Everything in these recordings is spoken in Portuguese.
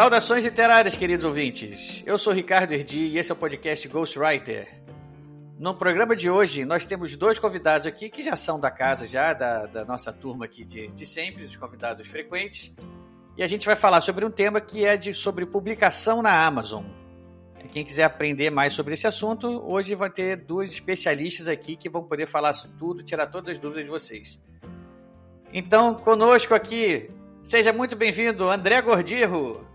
Saudações literárias, queridos ouvintes. Eu sou Ricardo Erdi e esse é o podcast Ghostwriter. No programa de hoje, nós temos dois convidados aqui que já são da casa, já da, da nossa turma aqui de, de sempre, dos convidados frequentes. E a gente vai falar sobre um tema que é de, sobre publicação na Amazon. Quem quiser aprender mais sobre esse assunto, hoje vai ter dois especialistas aqui que vão poder falar tudo, tirar todas as dúvidas de vocês. Então, conosco aqui, seja muito bem-vindo, André Gordirro.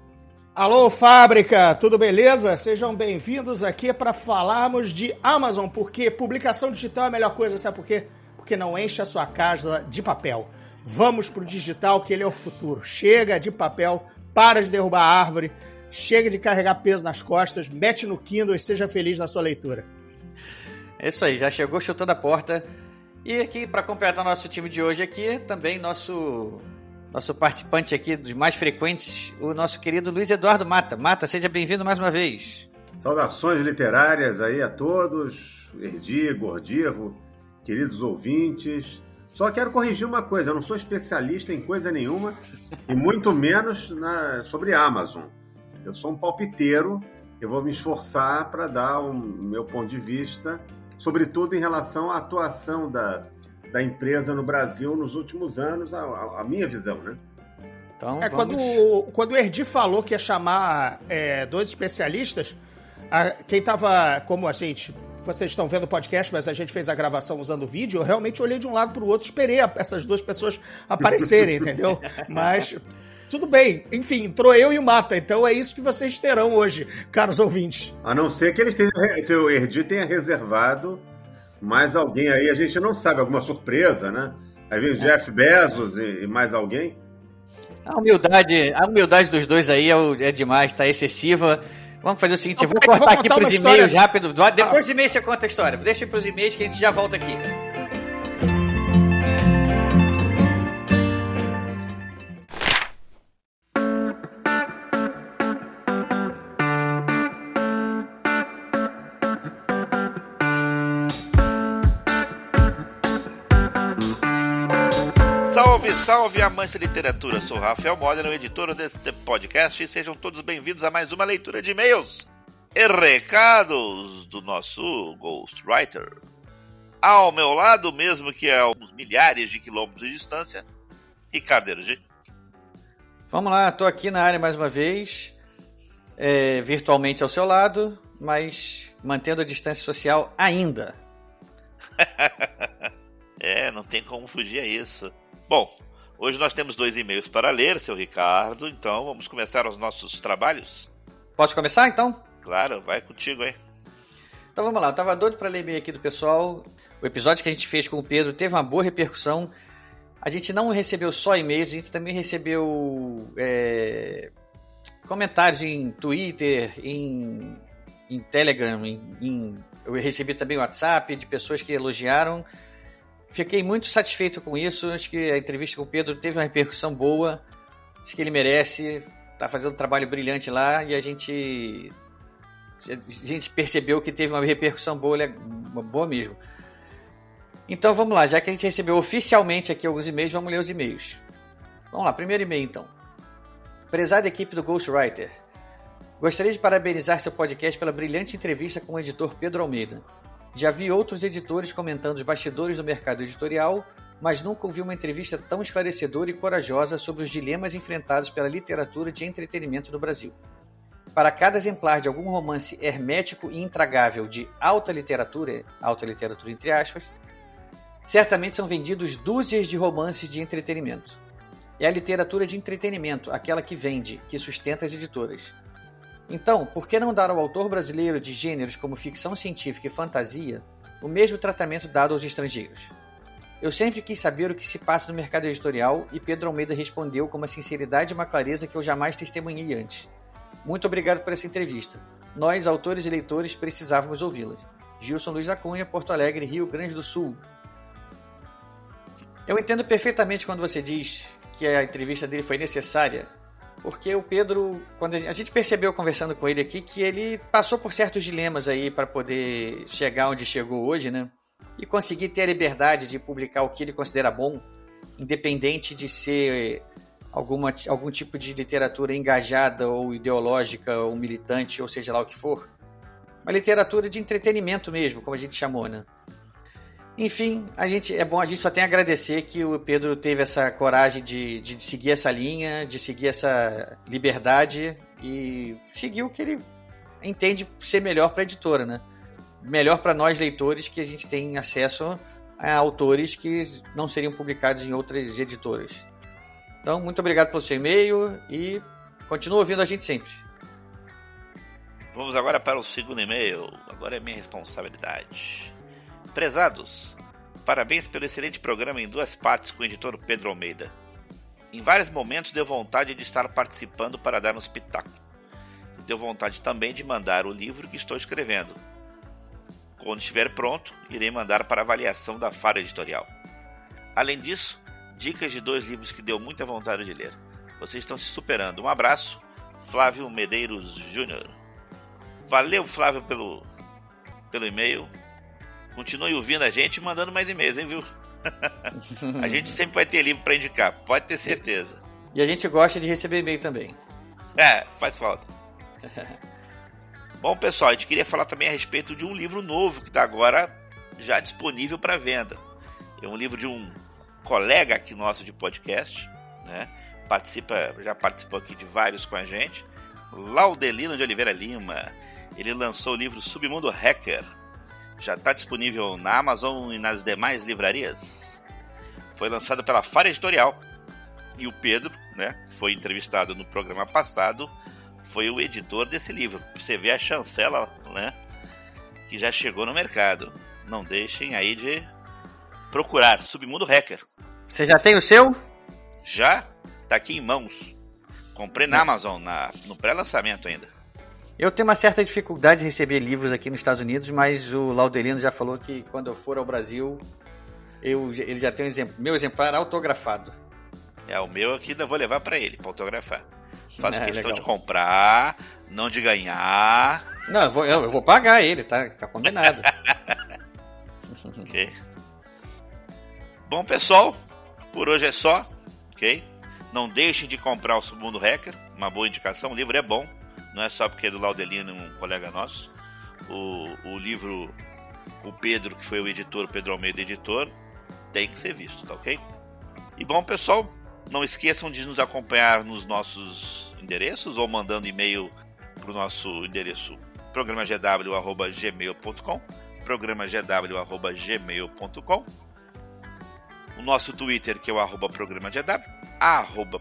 Alô, fábrica, tudo beleza? Sejam bem-vindos aqui para falarmos de Amazon, porque publicação digital é a melhor coisa, sabe por quê? Porque não enche a sua casa de papel. Vamos pro digital, que ele é o futuro. Chega de papel, para de derrubar a árvore, chega de carregar peso nas costas, mete no Kindle e seja feliz na sua leitura. É isso aí, já chegou chutando a porta. E aqui, para completar nosso time de hoje aqui, também nosso nosso participante aqui dos mais frequentes, o nosso querido Luiz Eduardo Mata. Mata, seja bem-vindo mais uma vez. Saudações literárias aí a todos, Erdi, Gordirro, queridos ouvintes. Só quero corrigir uma coisa, eu não sou especialista em coisa nenhuma, e muito menos na, sobre Amazon. Eu sou um palpiteiro, eu vou me esforçar para dar o um, meu ponto de vista, sobretudo em relação à atuação da, da empresa no Brasil nos últimos anos, a, a minha visão, né? Então, é, vamos... quando, quando o Erdi falou que ia chamar é, dois especialistas, a, quem tava, como a gente, vocês estão vendo o podcast, mas a gente fez a gravação usando o vídeo, eu realmente olhei de um lado para o outro, esperei a, essas duas pessoas aparecerem, entendeu? Mas tudo bem. Enfim, entrou eu e o Mata, então é isso que vocês terão hoje, caros ouvintes. A não ser que eles tenham, se o Erdi tenha reservado mais alguém aí, a gente não sabe, alguma surpresa, né? Aí vem o Jeff Bezos e, e mais alguém. A humildade, a humildade dos dois aí é, é demais, tá excessiva. Vamos fazer o seguinte, eu vou cortar aqui pros e-mails rápido. Depois dos e-mails você conta a história. Deixa pros e-mails que a gente já volta aqui. Salve, salve, amante de literatura! Sou Rafael Modena, o editor deste podcast, e sejam todos bem-vindos a mais uma leitura de e-mails e recados do nosso Ghostwriter. Ao meu lado, mesmo que a uns milhares de quilômetros de distância, Ricardo Ergi. Vamos lá, estou aqui na área mais uma vez, é, virtualmente ao seu lado, mas mantendo a distância social ainda. é, não tem como fugir a isso. Bom, hoje nós temos dois e-mails para ler, seu Ricardo, então vamos começar os nossos trabalhos? Posso começar então? Claro, vai contigo aí. Então vamos lá, eu tava doido para ler e-mail aqui do pessoal. O episódio que a gente fez com o Pedro teve uma boa repercussão. A gente não recebeu só e-mails, a gente também recebeu é, comentários em Twitter, em, em Telegram, em, em, eu recebi também WhatsApp de pessoas que elogiaram. Fiquei muito satisfeito com isso. Acho que a entrevista com o Pedro teve uma repercussão boa. Acho que ele merece. Tá fazendo um trabalho brilhante lá e a gente a gente percebeu que teve uma repercussão boa, uma boa mesmo. Então vamos lá, já que a gente recebeu oficialmente aqui alguns e-mails, vamos ler os e-mails. Vamos lá, primeiro e-mail então. Prezada equipe do Ghostwriter, gostaria de parabenizar seu podcast pela brilhante entrevista com o editor Pedro Almeida. Já vi outros editores comentando os bastidores do mercado editorial, mas nunca ouvi uma entrevista tão esclarecedora e corajosa sobre os dilemas enfrentados pela literatura de entretenimento no Brasil. Para cada exemplar de algum romance hermético e intragável de alta literatura, alta literatura entre aspas, certamente são vendidos dúzias de romances de entretenimento. É a literatura de entretenimento, aquela que vende, que sustenta as editoras. Então, por que não dar ao autor brasileiro de gêneros como ficção científica e fantasia o mesmo tratamento dado aos estrangeiros? Eu sempre quis saber o que se passa no mercado editorial e Pedro Almeida respondeu com uma sinceridade e uma clareza que eu jamais testemunhei antes. Muito obrigado por essa entrevista. nós, autores e leitores, precisávamos ouvi-las. Gilson Luiz Acunha, Porto Alegre, Rio Grande do Sul. Eu entendo perfeitamente quando você diz que a entrevista dele foi necessária, porque o Pedro, quando a gente percebeu conversando com ele aqui, que ele passou por certos dilemas aí para poder chegar onde chegou hoje, né? E conseguir ter a liberdade de publicar o que ele considera bom, independente de ser alguma, algum tipo de literatura engajada ou ideológica ou militante, ou seja lá o que for. Uma literatura de entretenimento mesmo, como a gente chamou, né? Enfim, a gente é bom, a gente só tem a agradecer que o Pedro teve essa coragem de, de seguir essa linha, de seguir essa liberdade e seguir o que ele entende ser melhor para a editora, né? Melhor para nós leitores que a gente tem acesso a autores que não seriam publicados em outras editoras. Então, muito obrigado pelo seu e-mail e continue ouvindo a gente sempre. Vamos agora para o segundo e-mail. Agora é minha responsabilidade. Prezados, parabéns pelo excelente programa em duas partes com o editor Pedro Almeida. Em vários momentos deu vontade de estar participando para dar um espetáculo. Deu vontade também de mandar o livro que estou escrevendo. Quando estiver pronto, irei mandar para avaliação da Fara Editorial. Além disso, dicas de dois livros que deu muita vontade de ler. Vocês estão se superando. Um abraço, Flávio Medeiros Júnior. Valeu, Flávio, pelo, pelo e-mail. Continue ouvindo a gente e mandando mais e-mails, hein, viu? a gente sempre vai ter livro para indicar, pode ter certeza. E a gente gosta de receber e-mail também. É, faz falta. Bom, pessoal, a gente queria falar também a respeito de um livro novo que está agora já disponível para venda. É um livro de um colega aqui nosso de podcast, né? Participa, já participou aqui de vários com a gente. Laudelino de Oliveira Lima. Ele lançou o livro Submundo Hacker, já está disponível na Amazon e nas demais livrarias. Foi lançado pela Fara Editorial. E o Pedro, né, foi entrevistado no programa passado, foi o editor desse livro. Você vê a chancela, né, que já chegou no mercado. Não deixem aí de procurar Submundo Hacker. Você já tem o seu? Já, tá aqui em mãos. Comprei na Amazon, na, no pré-lançamento ainda. Eu tenho uma certa dificuldade de receber livros aqui nos Estados Unidos, mas o Laudelino já falou que quando eu for ao Brasil, eu, ele já tem um exemplo, meu exemplar autografado. É, o meu aqui ainda vou levar para ele, para autografar. Faço é, questão legal. de comprar, não de ganhar. Não, eu vou, eu vou pagar ele, tá, tá combinado. ok. Bom, pessoal, por hoje é só, ok? Não deixem de comprar o Submundo Hacker, uma boa indicação, o livro é bom não é só porque é do Laudelino, um colega nosso. O, o livro, o Pedro, que foi o editor, o Pedro Almeida, editor, tem que ser visto, tá ok? E bom, pessoal, não esqueçam de nos acompanhar nos nossos endereços ou mandando e-mail para o nosso endereço programagw.gmail.com programagw.gmail.com o nosso Twitter que é o arroba programagw arroba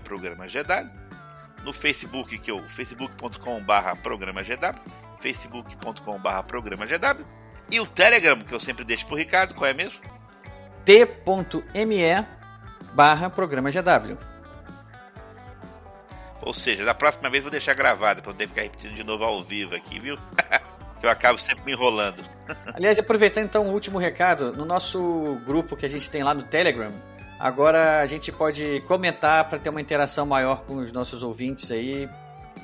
no Facebook, que é o facebook.com.br programa GW, facebook.com.br programa GW, e o Telegram, que eu sempre deixo pro Ricardo, qual é mesmo? t.me barra programa GW. Ou seja, da próxima vez vou deixar gravado, para não ter que ficar repetindo de novo ao vivo aqui, viu? que eu acabo sempre me enrolando. Aliás, aproveitando então o último recado, no nosso grupo que a gente tem lá no Telegram, Agora a gente pode comentar para ter uma interação maior com os nossos ouvintes aí.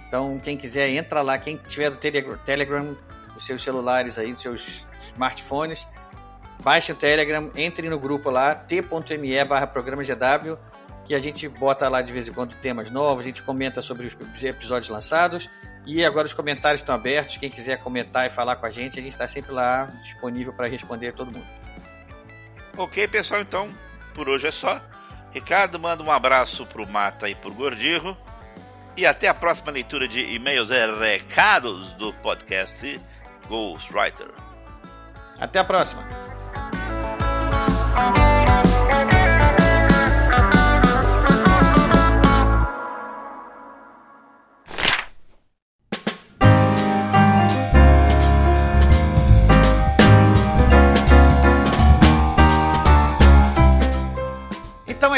Então, quem quiser, entra lá. Quem tiver o Telegram, os seus celulares aí, os seus smartphones, baixe o Telegram, entre no grupo lá, t.me barra programa GW, que a gente bota lá de vez em quando temas novos, a gente comenta sobre os episódios lançados. E agora os comentários estão abertos. Quem quiser comentar e falar com a gente, a gente está sempre lá disponível para responder todo mundo. Ok, pessoal, então por hoje é só. Ricardo, manda um abraço pro Mata e pro Gordirro. E até a próxima leitura de e-mails e recados do podcast Ghostwriter. Até a próxima.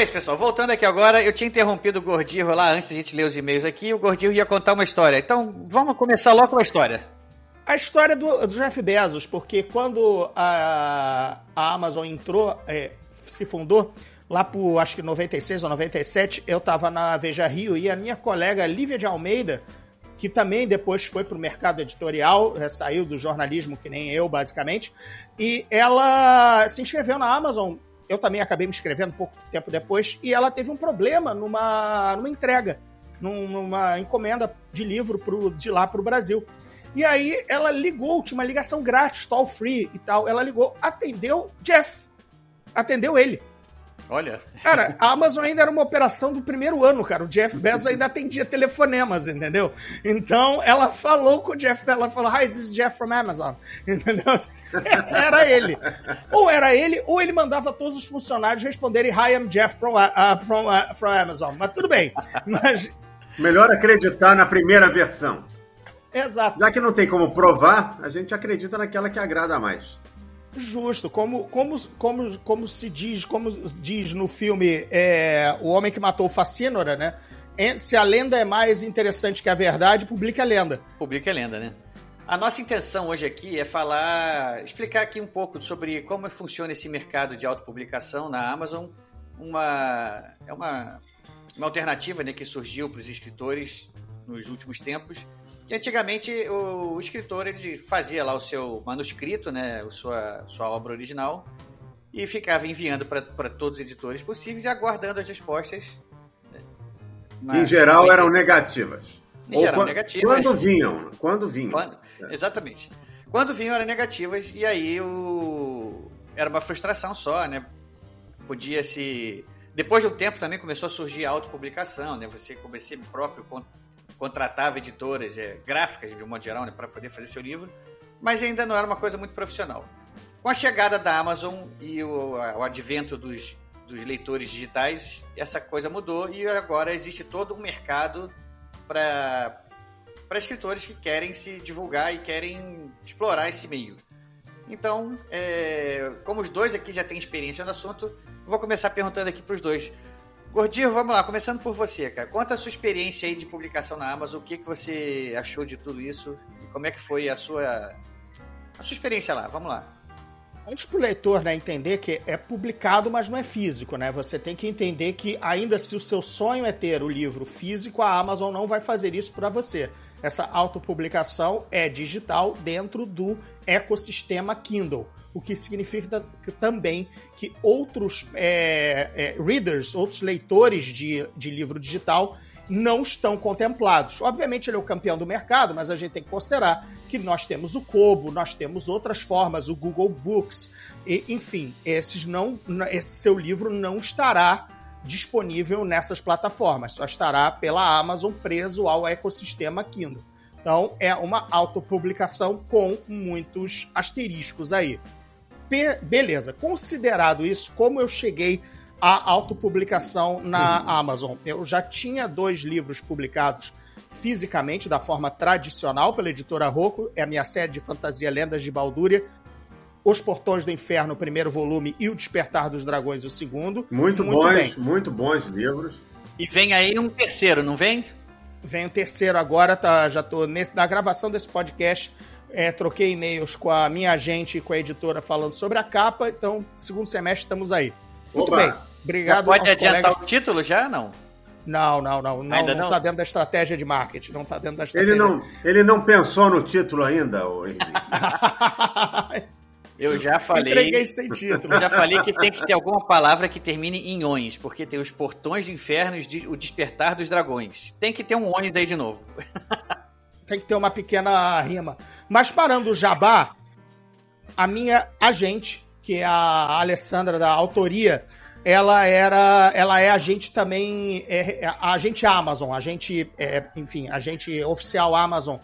Isso, pessoal. Voltando aqui agora, eu tinha interrompido o Gordinho lá antes de a gente ler os e-mails aqui. O Gordinho ia contar uma história. Então vamos começar logo com a história. A história do, do Jeff Bezos, porque quando a, a Amazon entrou, é, se fundou, lá por acho que 96 ou 97, eu estava na Veja Rio e a minha colega Lívia de Almeida, que também depois foi para o mercado editorial, é, saiu do jornalismo que nem eu, basicamente, e ela se inscreveu na Amazon. Eu também acabei me inscrevendo pouco tempo depois, e ela teve um problema numa, numa entrega, numa encomenda de livro pro, de lá para o Brasil. E aí ela ligou, tinha uma ligação grátis, toll free e tal. Ela ligou, atendeu Jeff. Atendeu ele. Olha. Cara, a Amazon ainda era uma operação do primeiro ano, cara. O Jeff Bezos ainda atendia telefonemas, entendeu? Então ela falou com o Jeff, ela falou: Hi, this is Jeff from Amazon. Entendeu? Era ele. Ou era ele, ou ele mandava todos os funcionários responderem Hi, I'm Jeff from, uh, from, uh, from Amazon. Mas tudo bem. Mas... Melhor acreditar na primeira versão. Exato. Já que não tem como provar, a gente acredita naquela que agrada mais. Justo, como, como, como, como se diz, como diz no filme é, O Homem que Matou o Facínora, né? Se a lenda é mais interessante que a verdade, publique a lenda. Publique a lenda, né? A nossa intenção hoje aqui é falar, explicar aqui um pouco sobre como funciona esse mercado de autopublicação na Amazon. Uma, é uma, uma alternativa né, que surgiu para os escritores nos últimos tempos e antigamente o, o, escritor ele fazia lá o seu manuscrito, né, a sua, sua obra original, e ficava enviando para todos os editores possíveis e aguardando as respostas. Né, em geral eram negativas. Em Ou geral, quando, negativas. Quando vinham, quando vinham. Quando. Exatamente. Quando vinham eram negativas, e aí o... era uma frustração só, né? Podia se. Depois de um tempo também começou a surgir a autopublicação, né? Você, você próprio contratava editoras é, gráficas, de um modo geral, né, para poder fazer seu livro, mas ainda não era uma coisa muito profissional. Com a chegada da Amazon e o, o advento dos, dos leitores digitais, essa coisa mudou e agora existe todo um mercado para para escritores que querem se divulgar e querem explorar esse meio. Então, é, como os dois aqui já têm experiência no assunto, vou começar perguntando aqui para os dois. Gordinho, vamos lá, começando por você, cara. Conta a sua experiência aí de publicação na Amazon, o que, que você achou de tudo isso e como é que foi a sua, a sua experiência lá. Vamos lá. Antes para o leitor né, entender que é publicado, mas não é físico, né? Você tem que entender que ainda se o seu sonho é ter o livro físico, a Amazon não vai fazer isso para você. Essa autopublicação é digital dentro do ecossistema Kindle o que significa também que outros é, é, readers, outros leitores de, de livro digital não estão contemplados. Obviamente ele é o campeão do mercado, mas a gente tem que considerar que nós temos o Kobo, nós temos outras formas, o Google Books, e, enfim, esses não, esse seu livro não estará disponível nessas plataformas, só estará pela Amazon preso ao ecossistema Kindle. Então é uma autopublicação com muitos asteriscos aí beleza, considerado isso, como eu cheguei à autopublicação na uhum. Amazon? Eu já tinha dois livros publicados fisicamente, da forma tradicional, pela editora Rocco, é a minha série de fantasia Lendas de Baldúria, Os Portões do Inferno, o primeiro volume, e O Despertar dos Dragões, o segundo. Muito, muito bons, bem. muito bons livros. E vem aí um terceiro, não vem? Vem o um terceiro agora, tá, já tô nesse, na gravação desse podcast, é, troquei e-mails com a minha agente e com a editora falando sobre a capa, então, segundo semestre, estamos aí. Muito Oba. bem. Obrigado. Já pode adiantar colegas. o título já, não? Não, não, não. Não, ainda não está dentro da estratégia de marketing. Não está dentro da estratégia. Ele não, ele não pensou no título ainda, Eu já falei. Entreguei sem título. Eu já falei que tem que ter alguma palavra que termine em ons, porque tem os portões do inferno e o despertar dos dragões. Tem que ter um ons aí de novo. tem que ter uma pequena rima. Mas parando o jabá, a minha agente, que é a Alessandra da autoria, ela era, ela é agente também, é, é agente Amazon, agente, é, enfim, agente oficial Amazon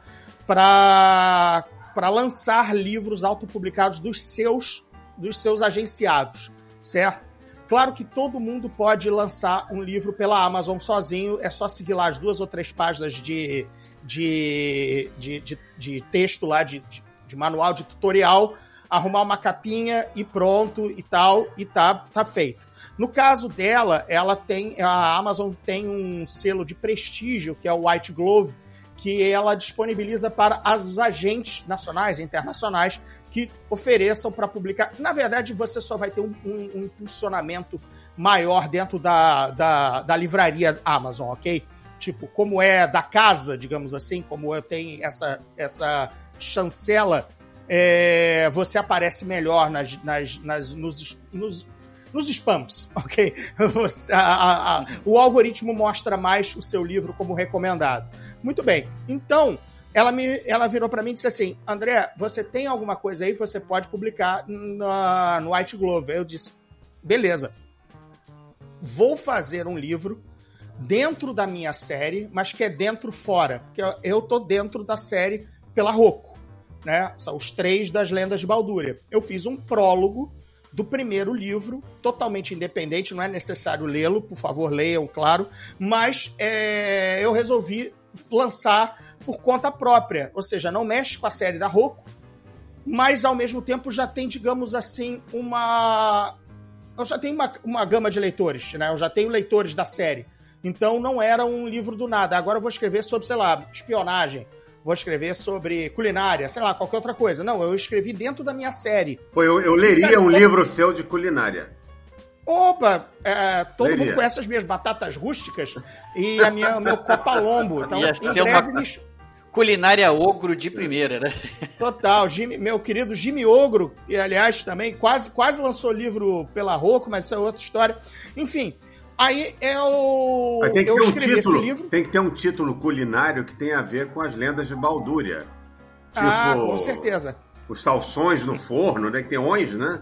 para para lançar livros autopublicados dos seus dos seus agenciados, certo? Claro que todo mundo pode lançar um livro pela Amazon sozinho, é só seguir lá as duas ou três páginas de de, de, de, de texto lá, de, de, de, manual, de tutorial, arrumar uma capinha e pronto e tal, e tá, tá feito. No caso dela, ela tem, a Amazon tem um selo de prestígio, que é o White Glove, que ela disponibiliza para os agentes nacionais e internacionais que ofereçam para publicar. Na verdade, você só vai ter um, um, um impulsionamento maior dentro da, da, da, livraria Amazon, ok? Tipo, como é da casa, digamos assim, como eu tenho essa, essa chancela, é, você aparece melhor nas, nas, nas, nos, nos, nos spams, ok? Você, a, a, a, o algoritmo mostra mais o seu livro como recomendado. Muito bem. Então, ela, me, ela virou para mim e disse assim: André, você tem alguma coisa aí que você pode publicar na, no White Glove? Eu disse: beleza. Vou fazer um livro dentro da minha série, mas que é dentro fora. Porque eu, tô dentro da série pela Rocco. Né? São os três das lendas de Baldúria. Eu fiz um prólogo do primeiro livro, totalmente independente, não é necessário lê-lo, por favor, leiam, claro, mas é, eu resolvi lançar por conta própria, ou seja, não mexe com a série da Roku, mas ao mesmo tempo já tem, digamos assim, uma. Eu já tenho uma, uma gama de leitores, né? Eu já tenho leitores da série. Então não era um livro do nada. Agora eu vou escrever sobre, sei lá, espionagem. Vou escrever sobre culinária, sei lá, qualquer outra coisa. Não, eu escrevi dentro da minha série. Pô, eu, eu leria um livro seu de culinária. Opa, é, todo Leria. mundo conhece as minhas batatas rústicas e a minha, o meu copalombo. Então, Ia ser uma me... culinária ogro de primeira, né? Total. Jimmy, meu querido Jimmy Ogro, que aliás também quase, quase lançou livro pela Roku, mas isso é outra história. Enfim, aí eu, tem que eu ter escrevi um título, esse livro. Tem que ter um título culinário que tenha a ver com as lendas de Baldúria. Ah, tipo... Ah, com certeza os salsões no forno, né? Que tem ons, né?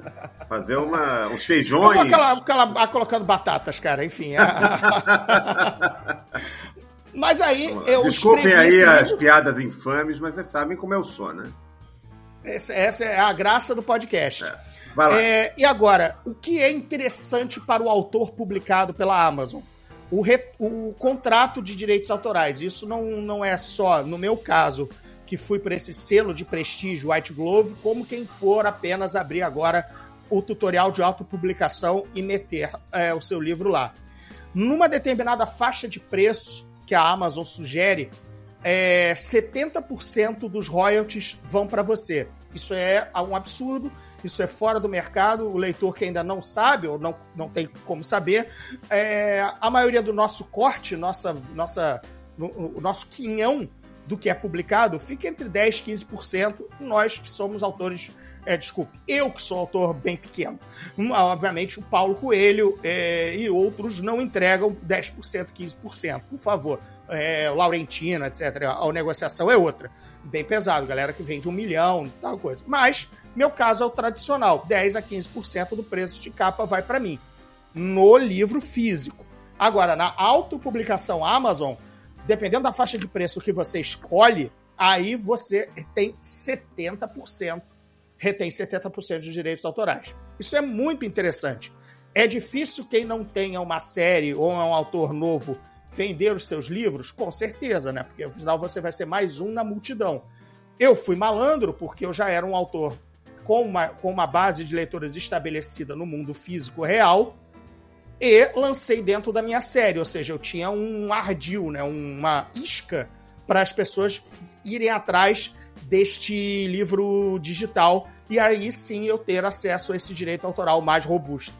Fazer uma, uns feijões. Aquela, aquela, colocando batatas, cara, enfim. mas aí eu Desculpem aí as piadas infames, mas vocês sabem como eu sou, né? Essa, essa é a graça do podcast. É. É, e agora, o que é interessante para o autor publicado pela Amazon? O, re, o contrato de direitos autorais. Isso não, não é só, no meu caso, que fui para esse selo de prestígio White Glove, como quem for apenas abrir agora o tutorial de autopublicação e meter é, o seu livro lá. Numa determinada faixa de preço que a Amazon sugere, é, 70% dos royalties vão para você. Isso é um absurdo, isso é fora do mercado. O leitor que ainda não sabe ou não, não tem como saber, é, a maioria do nosso corte, nossa, nossa, o nosso quinhão do que é publicado fica entre 10% e 15%. Nós que somos autores, é, desculpe, eu que sou autor bem pequeno. Hum, obviamente, o Paulo Coelho é, e outros não entregam 10%, 15%. Por favor, é, Laurentino, etc. A negociação é outra. Bem pesado, galera que vende um milhão, tal coisa. Mas, meu caso é o tradicional: 10 a 15% do preço de capa vai para mim. No livro físico. Agora, na autopublicação Amazon, dependendo da faixa de preço que você escolhe, aí você tem 70%, retém 70% dos direitos autorais. Isso é muito interessante. É difícil quem não tenha uma série ou é um autor novo vender os seus livros? Com certeza, né? Porque afinal você vai ser mais um na multidão. Eu fui malandro porque eu já era um autor com uma, com uma base de leitores estabelecida no mundo físico real e lancei dentro da minha série, ou seja, eu tinha um ardil, né, uma isca para as pessoas irem atrás deste livro digital e aí sim eu ter acesso a esse direito autoral mais robusto.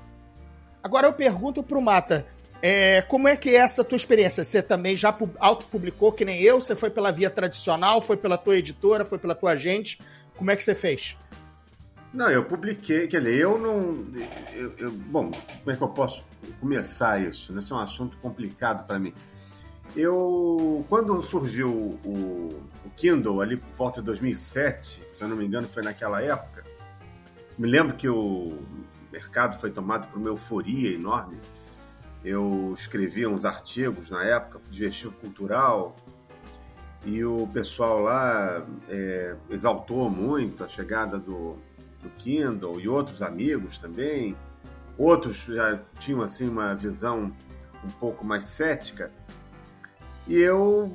Agora eu pergunto para o Mata, é, como é que é essa tua experiência? Você também já autopublicou que nem eu? Você foi pela via tradicional? Foi pela tua editora? Foi pela tua agente? Como é que você fez? Não, eu publiquei, quer dizer, eu não. Eu, eu, bom, como é que eu posso começar isso? Esse é um assunto complicado para mim. Eu, quando surgiu o, o, Kindle ali por volta de 2007, se eu não me engano, foi naquela época. Me lembro que o mercado foi tomado por uma euforia enorme. Eu escrevia uns artigos na época, digestivo cultural, e o pessoal lá é, exaltou muito a chegada do, do Kindle e outros amigos também. Outros já tinham assim uma visão um pouco mais cética. E eu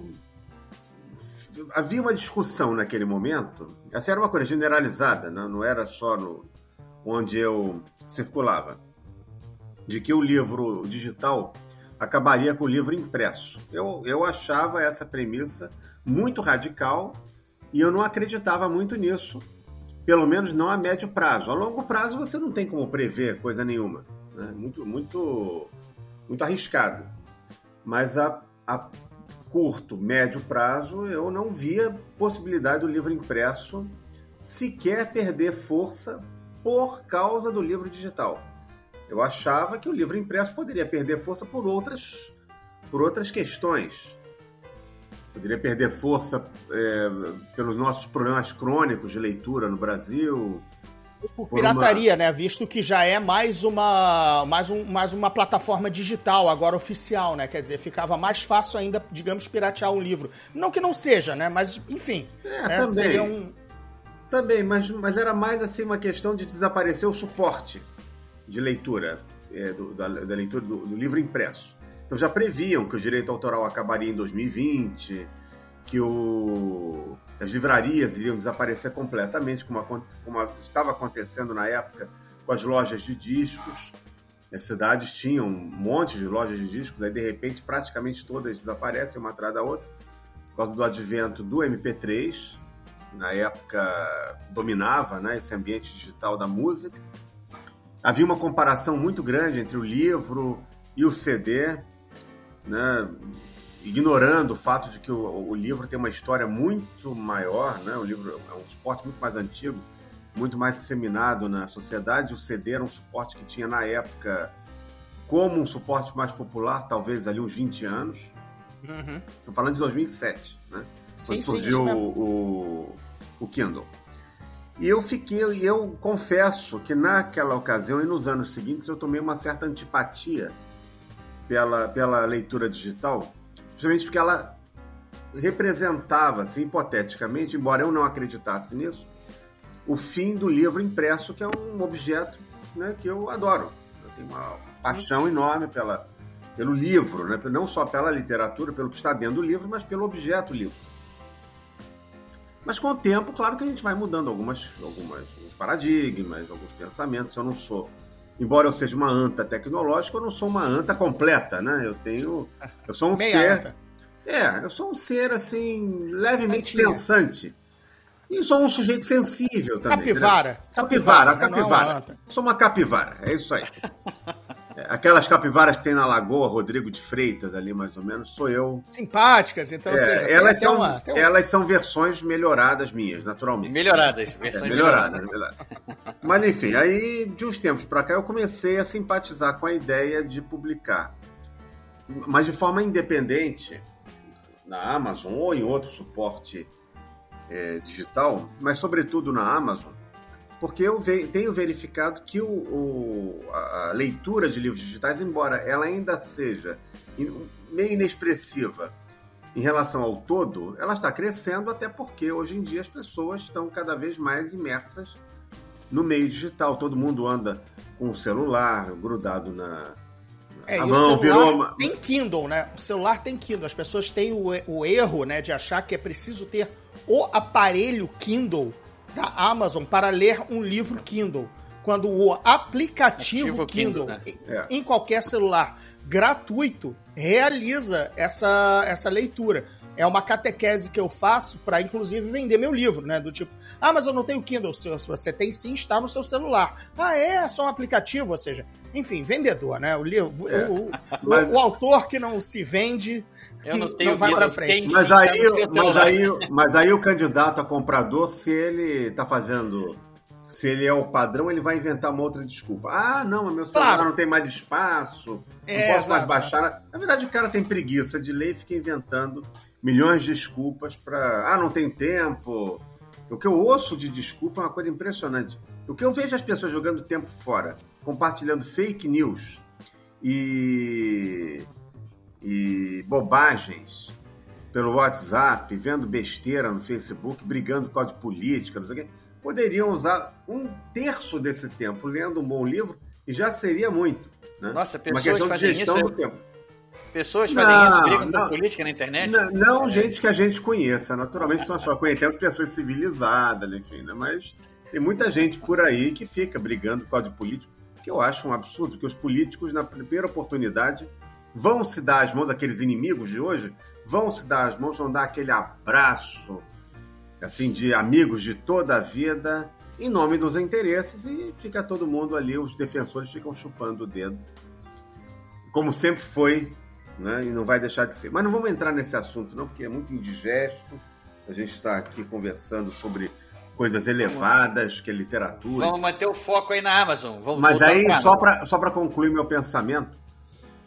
havia uma discussão naquele momento. Essa era uma coisa generalizada, né? não era só no onde eu circulava, de que o livro digital acabaria com o livro impresso. Eu, eu achava essa premissa muito radical e eu não acreditava muito nisso, pelo menos não a médio prazo. A longo prazo você não tem como prever coisa nenhuma. Né? Muito, muito, muito arriscado. Mas a, a curto, médio prazo, eu não via possibilidade do livro impresso sequer perder força por causa do livro digital. Eu achava que o livro impresso poderia perder força por outras, por outras questões. Poderia perder força é, pelos nossos problemas crônicos de leitura no Brasil. Por pirataria, uma... né? Visto que já é mais uma, mais, um, mais uma plataforma digital, agora oficial, né? Quer dizer, ficava mais fácil ainda, digamos, piratear um livro. Não que não seja, né? Mas, enfim. É, né? também. Um... Também, mas, mas era mais assim uma questão de desaparecer o suporte de leitura, é, do, da, da, leitura do, do, livro impresso. Então já previam que o direito autoral acabaria em 2020, que o, as livrarias iriam desaparecer completamente, como, como estava acontecendo na época com as lojas de discos. As cidades tinham um monte de lojas de discos, aí de repente praticamente todas desaparecem uma atrás da outra, por causa do advento do MP3, na época dominava né, esse ambiente digital da música havia uma comparação muito grande entre o livro e o CD, né? ignorando o fato de que o, o, livro tem uma história muito maior, né? o livro é um suporte muito mais antigo, muito mais disseminado na sociedade. O CD era um suporte que tinha na época como um suporte mais popular, talvez ali uns 20 anos. Uhum. Estou falando de 2007, né? Sim, quando surgiu sim, o, o, o Kindle. E eu fiquei, eu confesso que naquela ocasião e nos anos seguintes eu tomei uma certa antipatia pela, pela leitura digital, justamente porque ela representava, assim, hipoteticamente, embora eu não acreditasse nisso, o fim do livro impresso, que é um objeto né, que eu adoro. Eu tenho uma paixão enorme pela, pelo livro, né? não só pela literatura, pelo que está dentro do livro, mas pelo objeto livro. Mas com o tempo, claro que a gente vai mudando algumas, algumas alguns paradigmas, alguns pensamentos. Eu não sou, embora eu seja uma anta tecnológica, eu não sou uma anta completa, né? Eu tenho, eu sou um Meia ser, anta. é, eu sou um ser assim levemente Antinha. pensante. E sou um sujeito sensível também. Capivara. Né? Capivara, capivara. capivara. É sou uma capivara, é isso aí. Aquelas capivaras que tem na Lagoa, Rodrigo de Freitas, ali mais ou menos, sou eu. Simpáticas, então, é, seja, elas, são, uma, elas são versões melhoradas minhas, naturalmente. Melhoradas, versões é, melhoradas. melhoradas. Mas enfim, aí de uns tempos para cá eu comecei a simpatizar com a ideia de publicar, mas de forma independente, na Amazon ou em outro suporte é, digital, mas sobretudo na Amazon porque eu tenho verificado que o, o, a leitura de livros digitais, embora ela ainda seja meio inexpressiva em relação ao todo, ela está crescendo até porque hoje em dia as pessoas estão cada vez mais imersas no meio digital. Todo mundo anda com o celular grudado na, é, a mão, virou uma... tem Kindle, né? O celular tem Kindle. As pessoas têm o, o erro, né, de achar que é preciso ter o aparelho Kindle da Amazon para ler um livro Kindle. Quando o aplicativo Kindle, Kindle né? Em qualquer celular gratuito, realiza essa, essa leitura. É uma catequese que eu faço para, inclusive, vender meu livro, né? Do tipo, ah, mas eu não tenho Kindle. Se você tem sim, está no seu celular. Ah, é? É só um aplicativo, ou seja, enfim, vendedor, né? O, livro, é. o, o, mas... o autor que não se vende eu não tenho não vai para frente. Mas aí, mas, aí, mas aí o candidato a comprador, se ele está fazendo. Se ele é o padrão, ele vai inventar uma outra desculpa. Ah, não, meu celular claro. não tem mais espaço, é, não posso mais baixar. Na verdade, o cara tem preguiça de ler e fica inventando milhões de desculpas para. Ah, não tem tempo. O que eu ouço de desculpa é uma coisa impressionante. O que eu vejo as pessoas jogando tempo fora, compartilhando fake news e e bobagens pelo WhatsApp, vendo besteira no Facebook, brigando por causa de política, não sei o quê, poderiam usar um terço desse tempo lendo um bom livro e já seria muito. Né? Nossa, pessoas fazem isso. Pessoas fazem não, isso, brigam não, por política na internet? Não, não é. gente que a gente conheça. Naturalmente, nós só conhecemos pessoas civilizadas, enfim, né? Mas tem muita gente por aí que fica brigando por causa de política, que eu acho um absurdo, que os políticos, na primeira oportunidade, vão se dar as mãos, aqueles inimigos de hoje, vão se dar as mãos, vão dar aquele abraço, assim, de amigos de toda a vida, em nome dos interesses, e fica todo mundo ali, os defensores ficam chupando o dedo, como sempre foi, né? E não vai deixar de ser. Mas não vamos entrar nesse assunto, não, porque é muito indigesto. A gente está aqui conversando sobre coisas elevadas, que é literatura. Vamos manter o foco aí na Amazon. Vamos Mas aí, só para só concluir meu pensamento,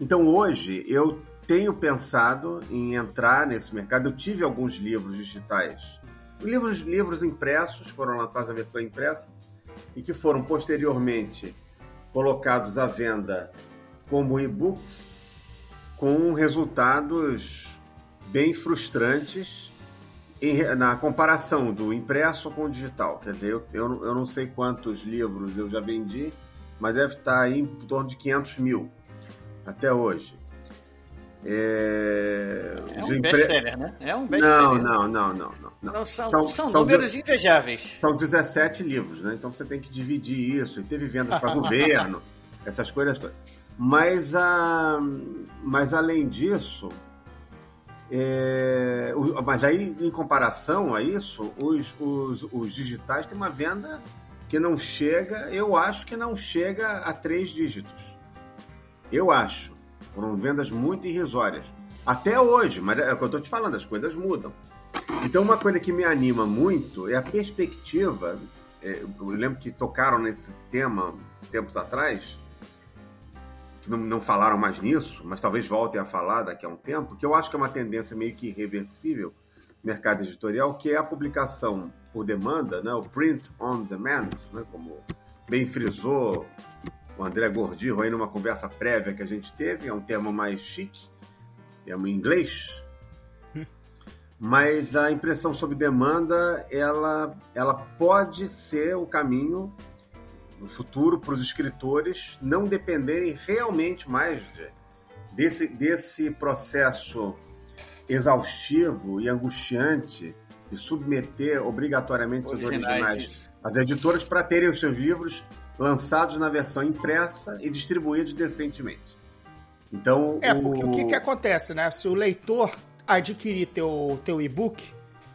então hoje eu tenho pensado em entrar nesse mercado. Eu tive alguns livros digitais, livros, livros impressos, foram lançados na versão impressa, e que foram posteriormente colocados à venda como e-books, com resultados bem frustrantes em, na comparação do impresso com o digital. Quer dizer, eu, eu, eu não sei quantos livros eu já vendi, mas deve estar em torno de 500 mil até hoje. É, é um best-seller, né? É um best-seller. Não, não, não, não, não. não. são, são, são, são números de... invejáveis. São 17 livros, né? Então você tem que dividir isso. E teve vendas para governo, essas coisas todas. Mas, a, mas além disso, é, mas aí em comparação a isso, os, os, os digitais têm uma venda que não chega, eu acho que não chega a três dígitos. Eu acho. Foram vendas muito irrisórias. Até hoje, mas é o que eu estou te falando, as coisas mudam. Então, uma coisa que me anima muito é a perspectiva. É, eu lembro que tocaram nesse tema tempos atrás, que não, não falaram mais nisso, mas talvez voltem a falar daqui a um tempo, que eu acho que é uma tendência meio que irreversível no mercado editorial, que é a publicação por demanda, né, o print on demand, né, como bem frisou o André Gordirro aí numa conversa prévia que a gente teve, é um termo mais chique, é um inglês, mas a impressão sob demanda ela, ela pode ser o caminho no futuro para os escritores não dependerem realmente mais de, desse, desse processo exaustivo e angustiante de submeter obrigatoriamente seus originais às editoras para terem os seus livros lançados na versão impressa e distribuídos decentemente. Então, é, porque o, o que, que acontece, né? Se o leitor adquirir teu, teu e-book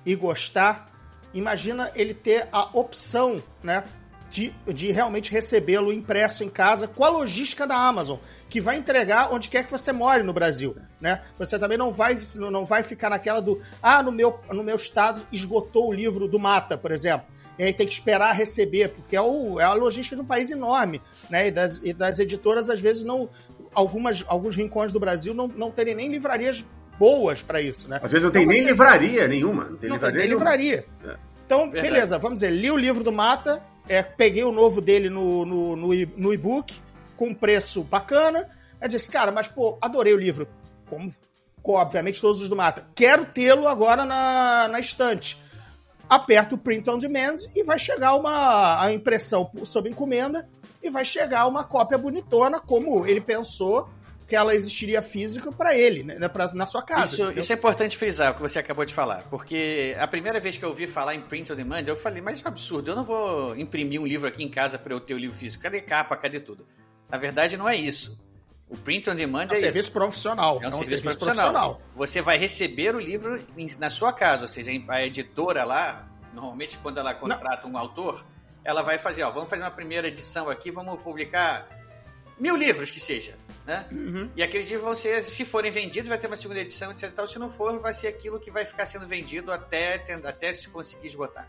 e gostar, imagina ele ter a opção, né? de, de realmente recebê-lo impresso em casa com a logística da Amazon, que vai entregar onde quer que você more no Brasil, né? Você também não vai, não vai ficar naquela do, ah, no meu, no meu estado esgotou o livro do Mata, por exemplo. E aí tem que esperar receber, porque é, o, é a logística de um país enorme, né? E das, e das editoras, às vezes, não. Algumas, alguns rincões do Brasil não, não terem nem livrarias boas para isso, né? Às vezes não tem então, nem você... livraria nenhuma. Não tem não livraria. Tem livraria. É. Então, Verdade. beleza, vamos dizer, li o livro do Mata, é, peguei o novo dele no, no, no, no e-book, com preço bacana. Aí disse, cara, mas pô, adorei o livro. Como, obviamente, todos os do Mata. Quero tê-lo agora na, na estante. Aperta o print on demand e vai chegar uma a impressão sob encomenda e vai chegar uma cópia bonitona, como ele pensou que ela existiria física para ele, né, pra, na sua casa. Isso, isso, é importante frisar o que você acabou de falar, porque a primeira vez que eu ouvi falar em print on demand, eu falei, mas é um absurdo, eu não vou imprimir um livro aqui em casa para eu ter o livro físico. Cadê capa? Cadê tudo? Na verdade, não é isso. O print on demand é um é serviço profissional. É um, é um serviço, serviço profissional. profissional. Você vai receber o livro na sua casa, ou seja, a editora lá, normalmente quando ela contrata não. um autor, ela vai fazer, ó, vamos fazer uma primeira edição aqui, vamos publicar mil livros que seja, né? Uhum. E aqueles livros vão ser, se forem vendidos, vai ter uma segunda edição, etc. Tal. Se não for, vai ser aquilo que vai ficar sendo vendido até, até se conseguir esgotar.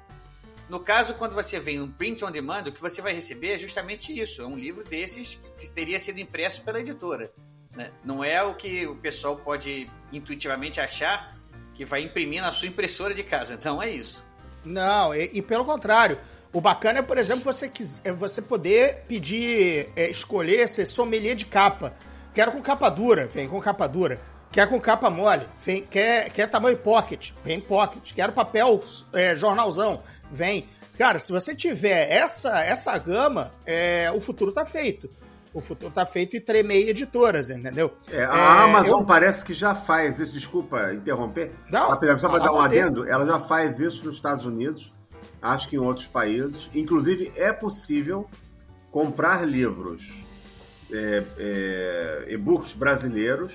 No caso, quando você vem um print on demand, o que você vai receber é justamente isso. É um livro desses que teria sido impresso pela editora. Né? Não é o que o pessoal pode intuitivamente achar que vai imprimir na sua impressora de casa. Não é isso. Não, e, e pelo contrário. O bacana é, por exemplo, você, é você poder pedir, é, escolher ser sommelier de capa. Quero com capa dura, vem com capa dura. Quer com capa mole, vem, quer, quer tamanho pocket, vem pocket. Quero papel é, jornalzão, vem. Cara, se você tiver essa, essa gama, é, o futuro tá feito. O futuro tá feito e tremei editoras, entendeu? É, a é, Amazon eu... parece que já faz isso, desculpa interromper. Não, só para dar um adendo, ela já faz isso nos Estados Unidos acho que em outros países. Inclusive, é possível comprar livros é, é, e-books brasileiros.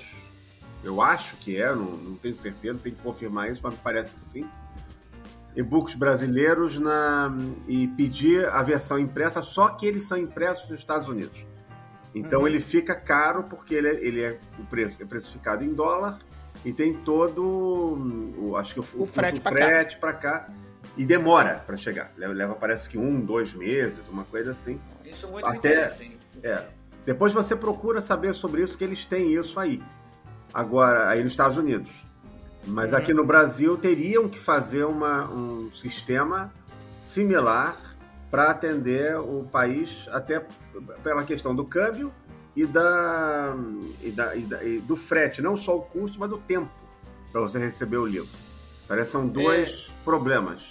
Eu acho que é, não, não tenho certeza, tenho que confirmar isso, mas me parece que sim. E-books brasileiros na, e pedir a versão impressa, só que eles são impressos nos Estados Unidos. Então uhum. ele fica caro porque ele, é, ele é, o preço, é precificado em dólar e tem todo o, acho que o, o, frete para cá. cá. e demora para chegar. Leva, leva, parece que um, dois meses, uma coisa assim. Isso muito Até. É. Depois você procura saber sobre isso, que eles têm isso aí. Agora, aí nos Estados Unidos. Mas uhum. aqui no Brasil teriam que fazer uma, um sistema similar para atender o país, até pela questão do câmbio e, da, e, da, e, da, e do frete, não só o custo, mas do tempo para você receber o livro. Parece são dois é... problemas.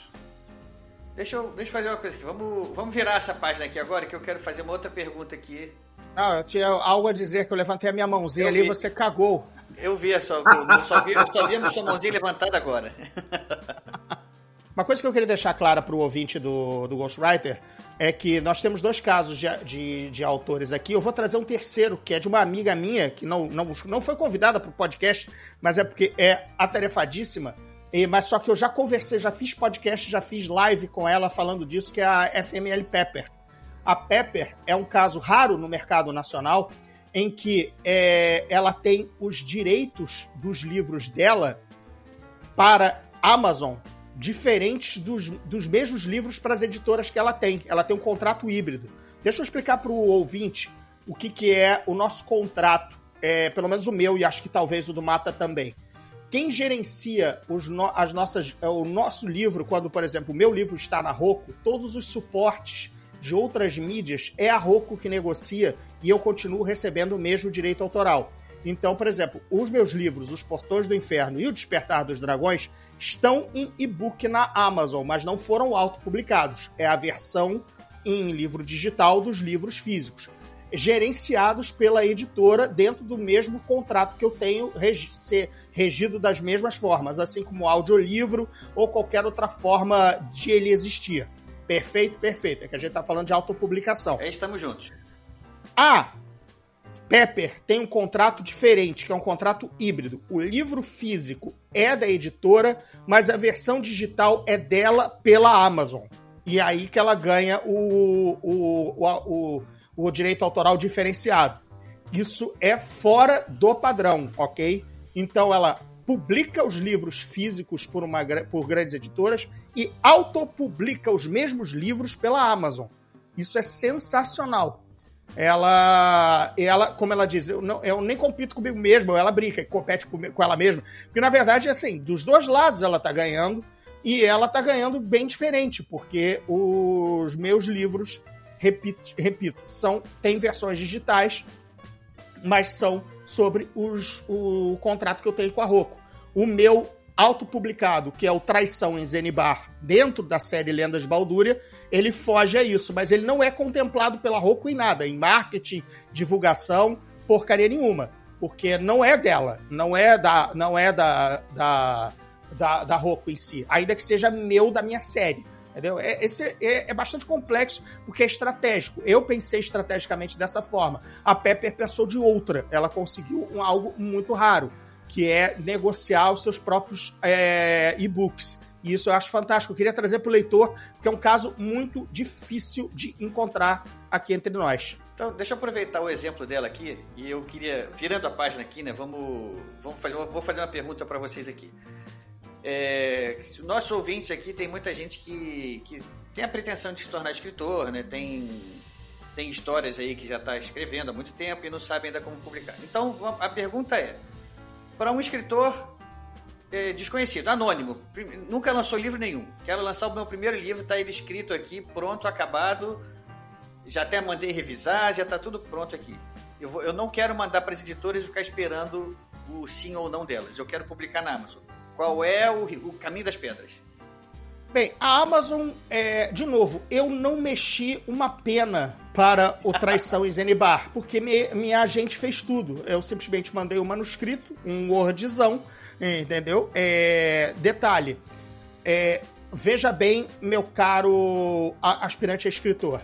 Deixa eu, deixa eu fazer uma coisa aqui. Vamos, vamos virar essa página aqui agora, que eu quero fazer uma outra pergunta aqui. Não, eu tinha algo a dizer, que eu levantei a minha mãozinha eu ali e você cagou. Eu vi, só, eu só vi, eu só vi a sua mãozinha levantada agora. Uma coisa que eu queria deixar clara para o ouvinte do, do Ghostwriter é que nós temos dois casos de, de, de, autores aqui. Eu vou trazer um terceiro, que é de uma amiga minha, que não, não, não foi convidada para o podcast, mas é porque é atarefadíssima. E, mas só que eu já conversei, já fiz podcast, já fiz live com ela falando disso, que é a FML Pepper. A Pepper é um caso raro no mercado nacional em que é, ela tem os direitos dos livros dela para Amazon diferentes dos, dos mesmos livros para as editoras que ela tem. Ela tem um contrato híbrido. Deixa eu explicar para o ouvinte o que, que é o nosso contrato, é, pelo menos o meu e acho que talvez o do Mata também. Quem gerencia os no, as nossas, é, o nosso livro, quando, por exemplo, o meu livro está na Roku, todos os suportes de outras mídias é a Roku que negocia e eu continuo recebendo o mesmo direito autoral. Então, por exemplo, os meus livros, Os Portões do Inferno e O Despertar dos Dragões, estão em e-book na Amazon, mas não foram autopublicados. É a versão em livro digital dos livros físicos, gerenciados pela editora dentro do mesmo contrato que eu tenho, regi ser regido das mesmas formas, assim como audiolivro ou qualquer outra forma de ele existir. Perfeito, perfeito. É que a gente está falando de autopublicação. É, estamos juntos. Ah, Pepper tem um contrato diferente, que é um contrato híbrido. O livro físico é da editora, mas a versão digital é dela pela Amazon. E é aí que ela ganha o, o, o, o direito autoral diferenciado. Isso é fora do padrão, ok? Então ela publica os livros físicos por, uma, por grandes editoras e autopublica os mesmos livros pela Amazon. Isso é sensacional ela, ela como ela diz, eu, não, eu nem compito comigo mesmo, ela brinca, compete com, com ela mesma. Porque, na verdade, assim, dos dois lados ela tá ganhando, e ela tá ganhando bem diferente, porque os meus livros, repito, repito são, tem versões digitais, mas são sobre os, o contrato que eu tenho com a Roku. O meu autopublicado, que é o Traição em Zenibar, dentro da série Lendas Baldúria, ele foge a isso, mas ele não é contemplado pela Roku em nada, em marketing, divulgação, porcaria nenhuma, porque não é dela, não é da, não é da, da, da, da Roku em si, ainda que seja meu da minha série. Entendeu? É, esse é, é, bastante complexo porque é estratégico. Eu pensei estrategicamente dessa forma. A Pepper pensou de outra. Ela conseguiu um, algo muito raro, que é negociar os seus próprios é, e-books. E isso eu acho fantástico. Eu queria trazer para o leitor, porque é um caso muito difícil de encontrar aqui entre nós. Então, deixa eu aproveitar o exemplo dela aqui e eu queria, virando a página aqui, né? Vamos, vamos fazer, vou fazer uma pergunta para vocês aqui. É, nossos ouvintes aqui tem muita gente que, que tem a pretensão de se tornar escritor, né? Tem tem histórias aí que já está escrevendo há muito tempo e não sabe ainda como publicar. Então a pergunta é: para um escritor é, desconhecido, anônimo. Nunca lançou livro nenhum. Quero lançar o meu primeiro livro, tá ele escrito aqui, pronto, acabado. Já até mandei revisar, já tá tudo pronto aqui. Eu, vou, eu não quero mandar para as editoras ficar esperando o sim ou não delas. Eu quero publicar na Amazon. Qual é o, o caminho das pedras? Bem, a Amazon, é, de novo, eu não mexi uma pena para o Traição em Zenibar, porque me, minha agente fez tudo. Eu simplesmente mandei o um manuscrito, um Wordzão, Entendeu? É, detalhe. É, veja bem, meu caro aspirante a escritor.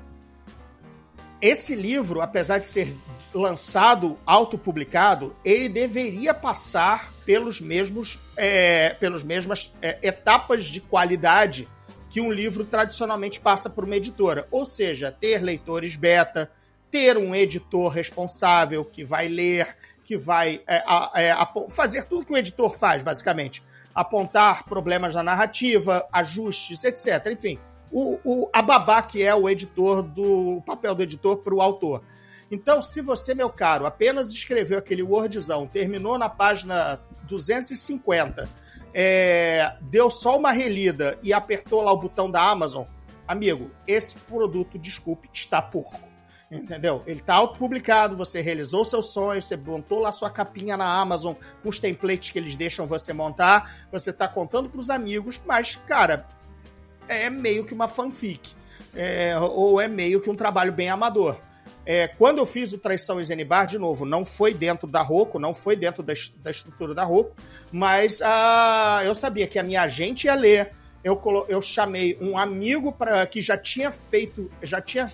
esse livro, apesar de ser lançado autopublicado, ele deveria passar pelos mesmos, é, pelos mesmas é, etapas de qualidade que um livro tradicionalmente passa por uma editora. Ou seja, ter leitores beta, ter um editor responsável que vai ler, que vai é, é, fazer tudo que o editor faz, basicamente. Apontar problemas na narrativa, ajustes, etc. Enfim, o, o, a babá que é o editor do o papel do editor para o autor. Então, se você, meu caro, apenas escreveu aquele Wordzão, terminou na página 250, é, deu só uma relida e apertou lá o botão da Amazon, amigo, esse produto, desculpe, está porco. Entendeu? Ele está autopublicado, você realizou seu sonho, você montou lá sua capinha na Amazon com os templates que eles deixam você montar, você está contando para os amigos, mas, cara, é meio que uma fanfic. É, ou é meio que um trabalho bem amador. É, quando eu fiz o Traição e Zenibar, de novo, não foi dentro da Roku, não foi dentro da, da estrutura da Roku, mas ah, eu sabia que a minha agente ia ler. Eu, eu chamei um amigo para que já tinha feito, já tinha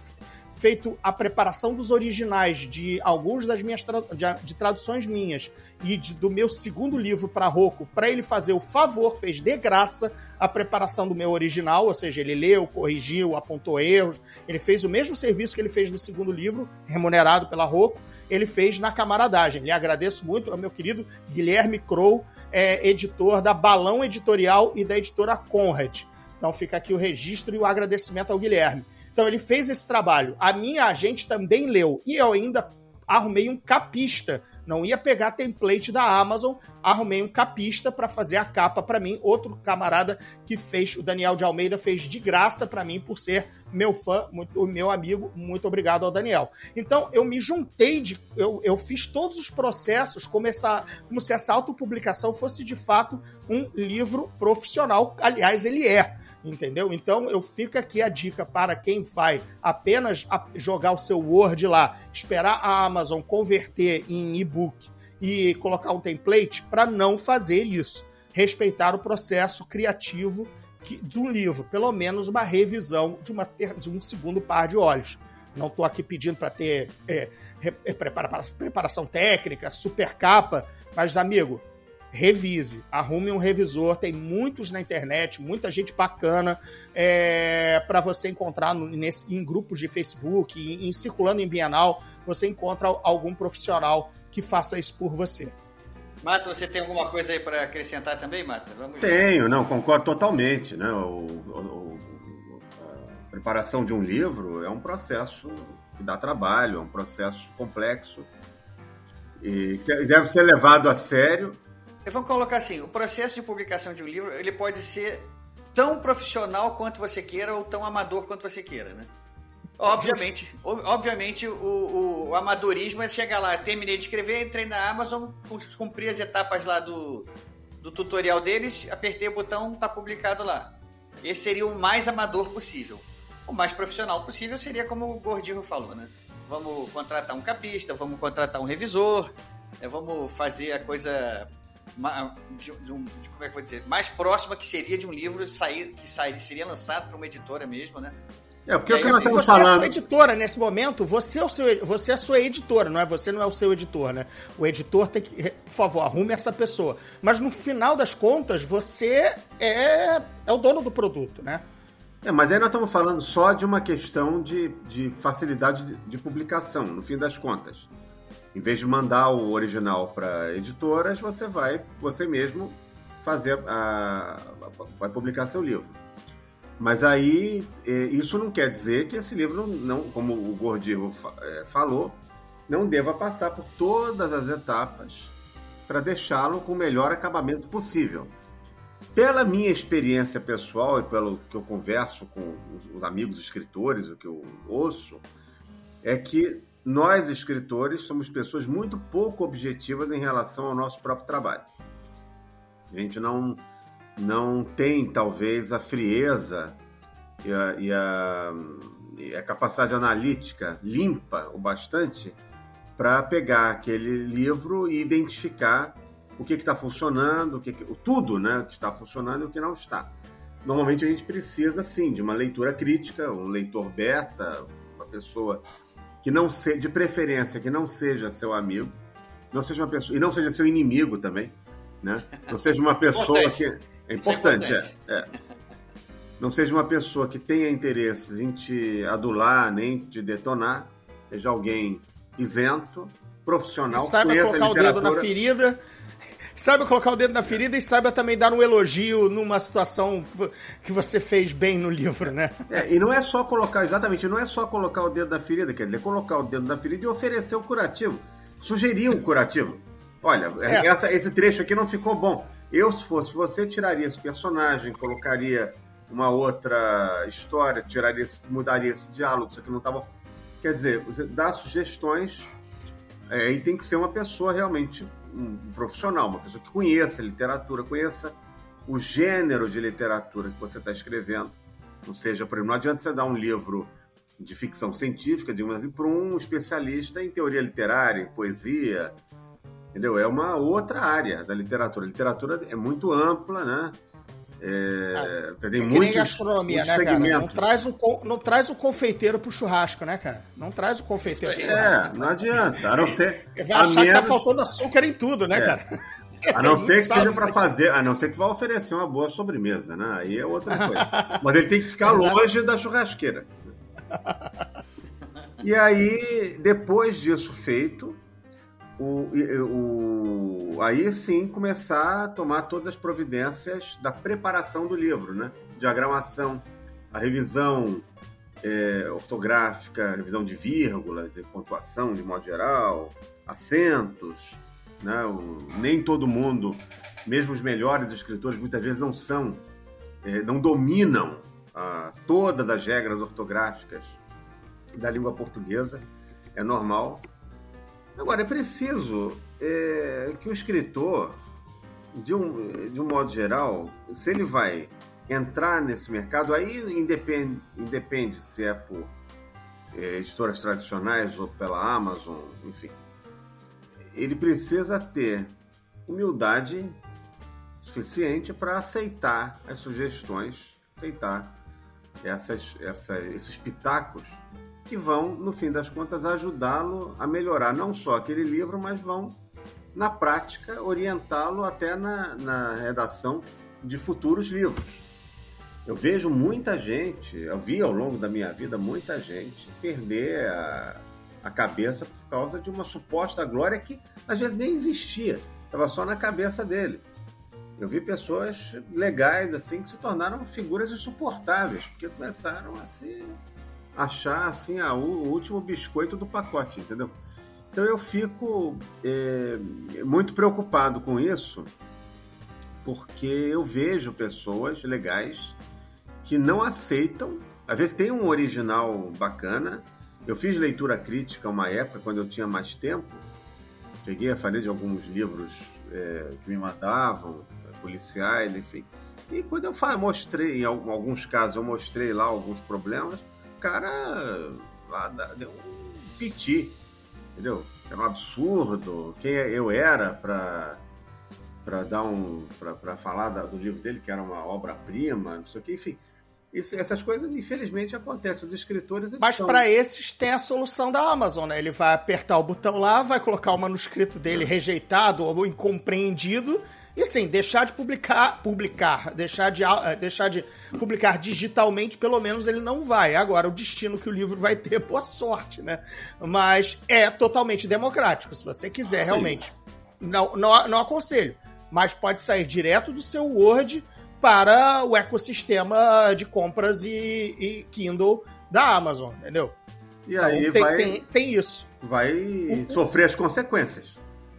feito a preparação dos originais de alguns das minhas tra de, de, traduções minhas e de, do meu segundo livro para Roku, para ele fazer o favor, fez de graça a preparação do meu original, ou seja, ele leu, corrigiu, apontou erros, ele fez o mesmo serviço que ele fez no segundo livro, remunerado pela Roku, ele fez na camaradagem. Lhe agradeço muito ao meu querido Guilherme Crow, é, editor da Balão Editorial e da editora Conrad. Então fica aqui o registro e o agradecimento ao Guilherme. Então ele fez esse trabalho. A minha agente também leu. E eu ainda arrumei um capista. Não ia pegar template da Amazon, arrumei um capista para fazer a capa para mim. Outro camarada que fez, o Daniel de Almeida, fez de graça para mim por ser meu fã, o meu amigo. Muito obrigado ao Daniel. Então eu me juntei, de, eu, eu fiz todos os processos como, essa, como se essa autopublicação fosse de fato um livro profissional. Aliás, ele é entendeu? Então eu fico aqui a dica para quem vai apenas jogar o seu Word lá, esperar a Amazon converter em e-book e colocar um template para não fazer isso. Respeitar o processo criativo de um livro, pelo menos uma revisão de, uma, de um segundo par de olhos. Não estou aqui pedindo para ter é, é, preparação técnica, super capa, mas, amigo, revise, arrume um revisor, tem muitos na internet, muita gente bacana é, para você encontrar no, nesse, em grupos de Facebook, em, em, circulando em Bienal, você encontra algum profissional que faça isso por você. Mata, você tem alguma coisa aí para acrescentar também, Mata? Vamos Tenho, ver. não, concordo totalmente. Né? O, o, a preparação de um livro é um processo que dá trabalho, é um processo complexo e deve ser levado a sério Vamos colocar assim, o processo de publicação de um livro, ele pode ser tão profissional quanto você queira ou tão amador quanto você queira, né? Obviamente, obviamente o, o, amadorismo é chegar lá, terminei de escrever, entrei na Amazon, cumpri as etapas lá do, do tutorial deles, apertei o botão, tá publicado lá. Esse seria o mais amador possível. O mais profissional possível seria como o Gordinho falou, né? Vamos contratar um capista, vamos contratar um revisor, é, vamos fazer a coisa de, de um, de, como é que vou dizer, mais próxima que seria de um livro sair, que sair, seria lançado para uma editora mesmo, né? É, porque o que nós estamos você falando. Você é a sua editora nesse momento, você é, o seu, você é a sua editora, não é? Você não é o seu editor, né? O editor tem que, por favor, arrume essa pessoa. Mas no final das contas, você é, é o dono do produto, né? É, mas aí nós estamos falando só de uma questão de, de facilidade de, de publicação, no fim das contas. Em vez de mandar o original para editoras, você vai você mesmo fazer a, vai publicar seu livro. Mas aí é, isso não quer dizer que esse livro não, como o Gordirro é, falou, não deva passar por todas as etapas para deixá-lo com o melhor acabamento possível. Pela minha experiência pessoal e pelo que eu converso com os amigos escritores, o que eu ouço, é que nós, escritores, somos pessoas muito pouco objetivas em relação ao nosso próprio trabalho. A gente não, não tem, talvez, a frieza e a, e a, e a capacidade analítica limpa o bastante para pegar aquele livro e identificar o que está funcionando, o que, tudo né, que está funcionando e o que não está. Normalmente a gente precisa, sim, de uma leitura crítica, um leitor beta, uma pessoa que não seja, de preferência, que não seja seu amigo, não seja uma pessoa, e não seja seu inimigo também, né? Não seja uma pessoa Importante. que. É é importante, é, importante. é. Não seja uma pessoa que tenha interesses em te adular, nem te detonar, seja alguém isento, profissional, saiba conheça colocar o dedo na ferida. Saiba colocar o dedo na ferida e saiba também dar um elogio numa situação que você fez bem no livro, né? É, e não é só colocar, exatamente, não é só colocar o dedo na ferida, quer dizer, colocar o dedo na ferida e oferecer o curativo. Sugerir um curativo. Olha, É. essa- esse trecho aqui não ficou bom. Eu, se fosse você, tiraria esse personagem, colocaria uma outra história, tiraria, esse- mudaria esse diálogo, isso aqui não tá bom. Quer dizer, você dá sugestões é, e tem que ser uma pessoa realmente um, um profissional, uma pessoa que conheça literatura, conheça o gênero de literatura que você está escrevendo. Não seja, por exemplo, não adianta você dar um livro de ficção científica, digamos assim, para um especialista em teoria literária, em poesia, entendeu? É uma outra área da literatura. A literatura é muito ampla, né? É, tem É muitos, gastronomia, muitos né, cara? Não segmentos. traz, o, não traz o confeiteiro pro churrasco, né, cara? Não traz o confeiteiro pro churrasco. É, não adianta. A não ser, vai a achar que tá menos- faltando açúcar em tudo, né, É. cara? A não ser que seja para fazer, a não ser que vá oferecer uma boa sobremesa, né? Aí é outra coisa. Mas ele tem que ficar longe da churrasqueira. E aí, depois disso feito, o, o- aí sim começar a tomar todas as providências da preparação do livro, né? Diagramação, a revisão é, ortográfica, revisão de vírgulas e pontuação de modo geral, acentos, né? O- nem todo mundo, mesmo os melhores escritores, muitas vezes não são, eh, não dominam ah, todas as regras ortográficas da língua portuguesa. É normal. Agora, é preciso eh, que o escritor, de um, de um modo geral, se ele vai entrar nesse mercado, aí independe, independe se é por eh, editoras tradicionais ou pela Amazon, enfim. Ele precisa ter humildade suficiente para aceitar as sugestões, aceitar essas, essa- esses pitacos que vão, no fim das contas, ajudá-lo a melhorar não só aquele livro, mas vão, na prática, orientá-lo até na, na redação de futuros livros. Eu vejo muita gente, eu vi ao longo da minha vida muita gente perder a, a cabeça por causa de uma suposta glória que às vezes nem existia, estava só na cabeça dele. Eu vi pessoas legais assim que se tornaram figuras insuportáveis, porque começaram a se achar assim a, o, o último biscoito do pacote, entendeu? Então eu fico é, muito preocupado com isso, porque eu vejo pessoas legais que não aceitam. Às vezes tem um original bacana. Eu fiz leitura crítica uma época, quando eu tinha mais tempo. Cheguei a fazer de alguns livros é, que me mandavam, policiais, enfim. E quando eu fa- mostrei, em al- alguns casos, eu mostrei lá alguns problemas, cara lá da- deu um piti, entendeu? Era um absurdo. Quem eu era para para dar um para falar da- do livro dele que era uma obra-prima, não sei o que, enfim. Isso, essas coisas, infelizmente, acontecem. Os escritores. Mas são- para esses tem a solução da Amazon, né? Ele vai apertar o botão lá, vai colocar o manuscrito dele rejeitado ou incompreendido e assim, deixar de publicar, publicar, deixar de, eh, deixar de publicar digitalmente, pelo menos ele não vai. Agora, o destino que o livro vai ter, boa sorte, né? Mas é totalmente democrático, se você quiser, realmente. Não, não, não aconselho, mas pode sair direto do seu Word para o ecossistema de compras e, e Kindle da Amazon, entendeu? E aí Então, tem, vai, tem, tem isso. vai sofrer as consequências.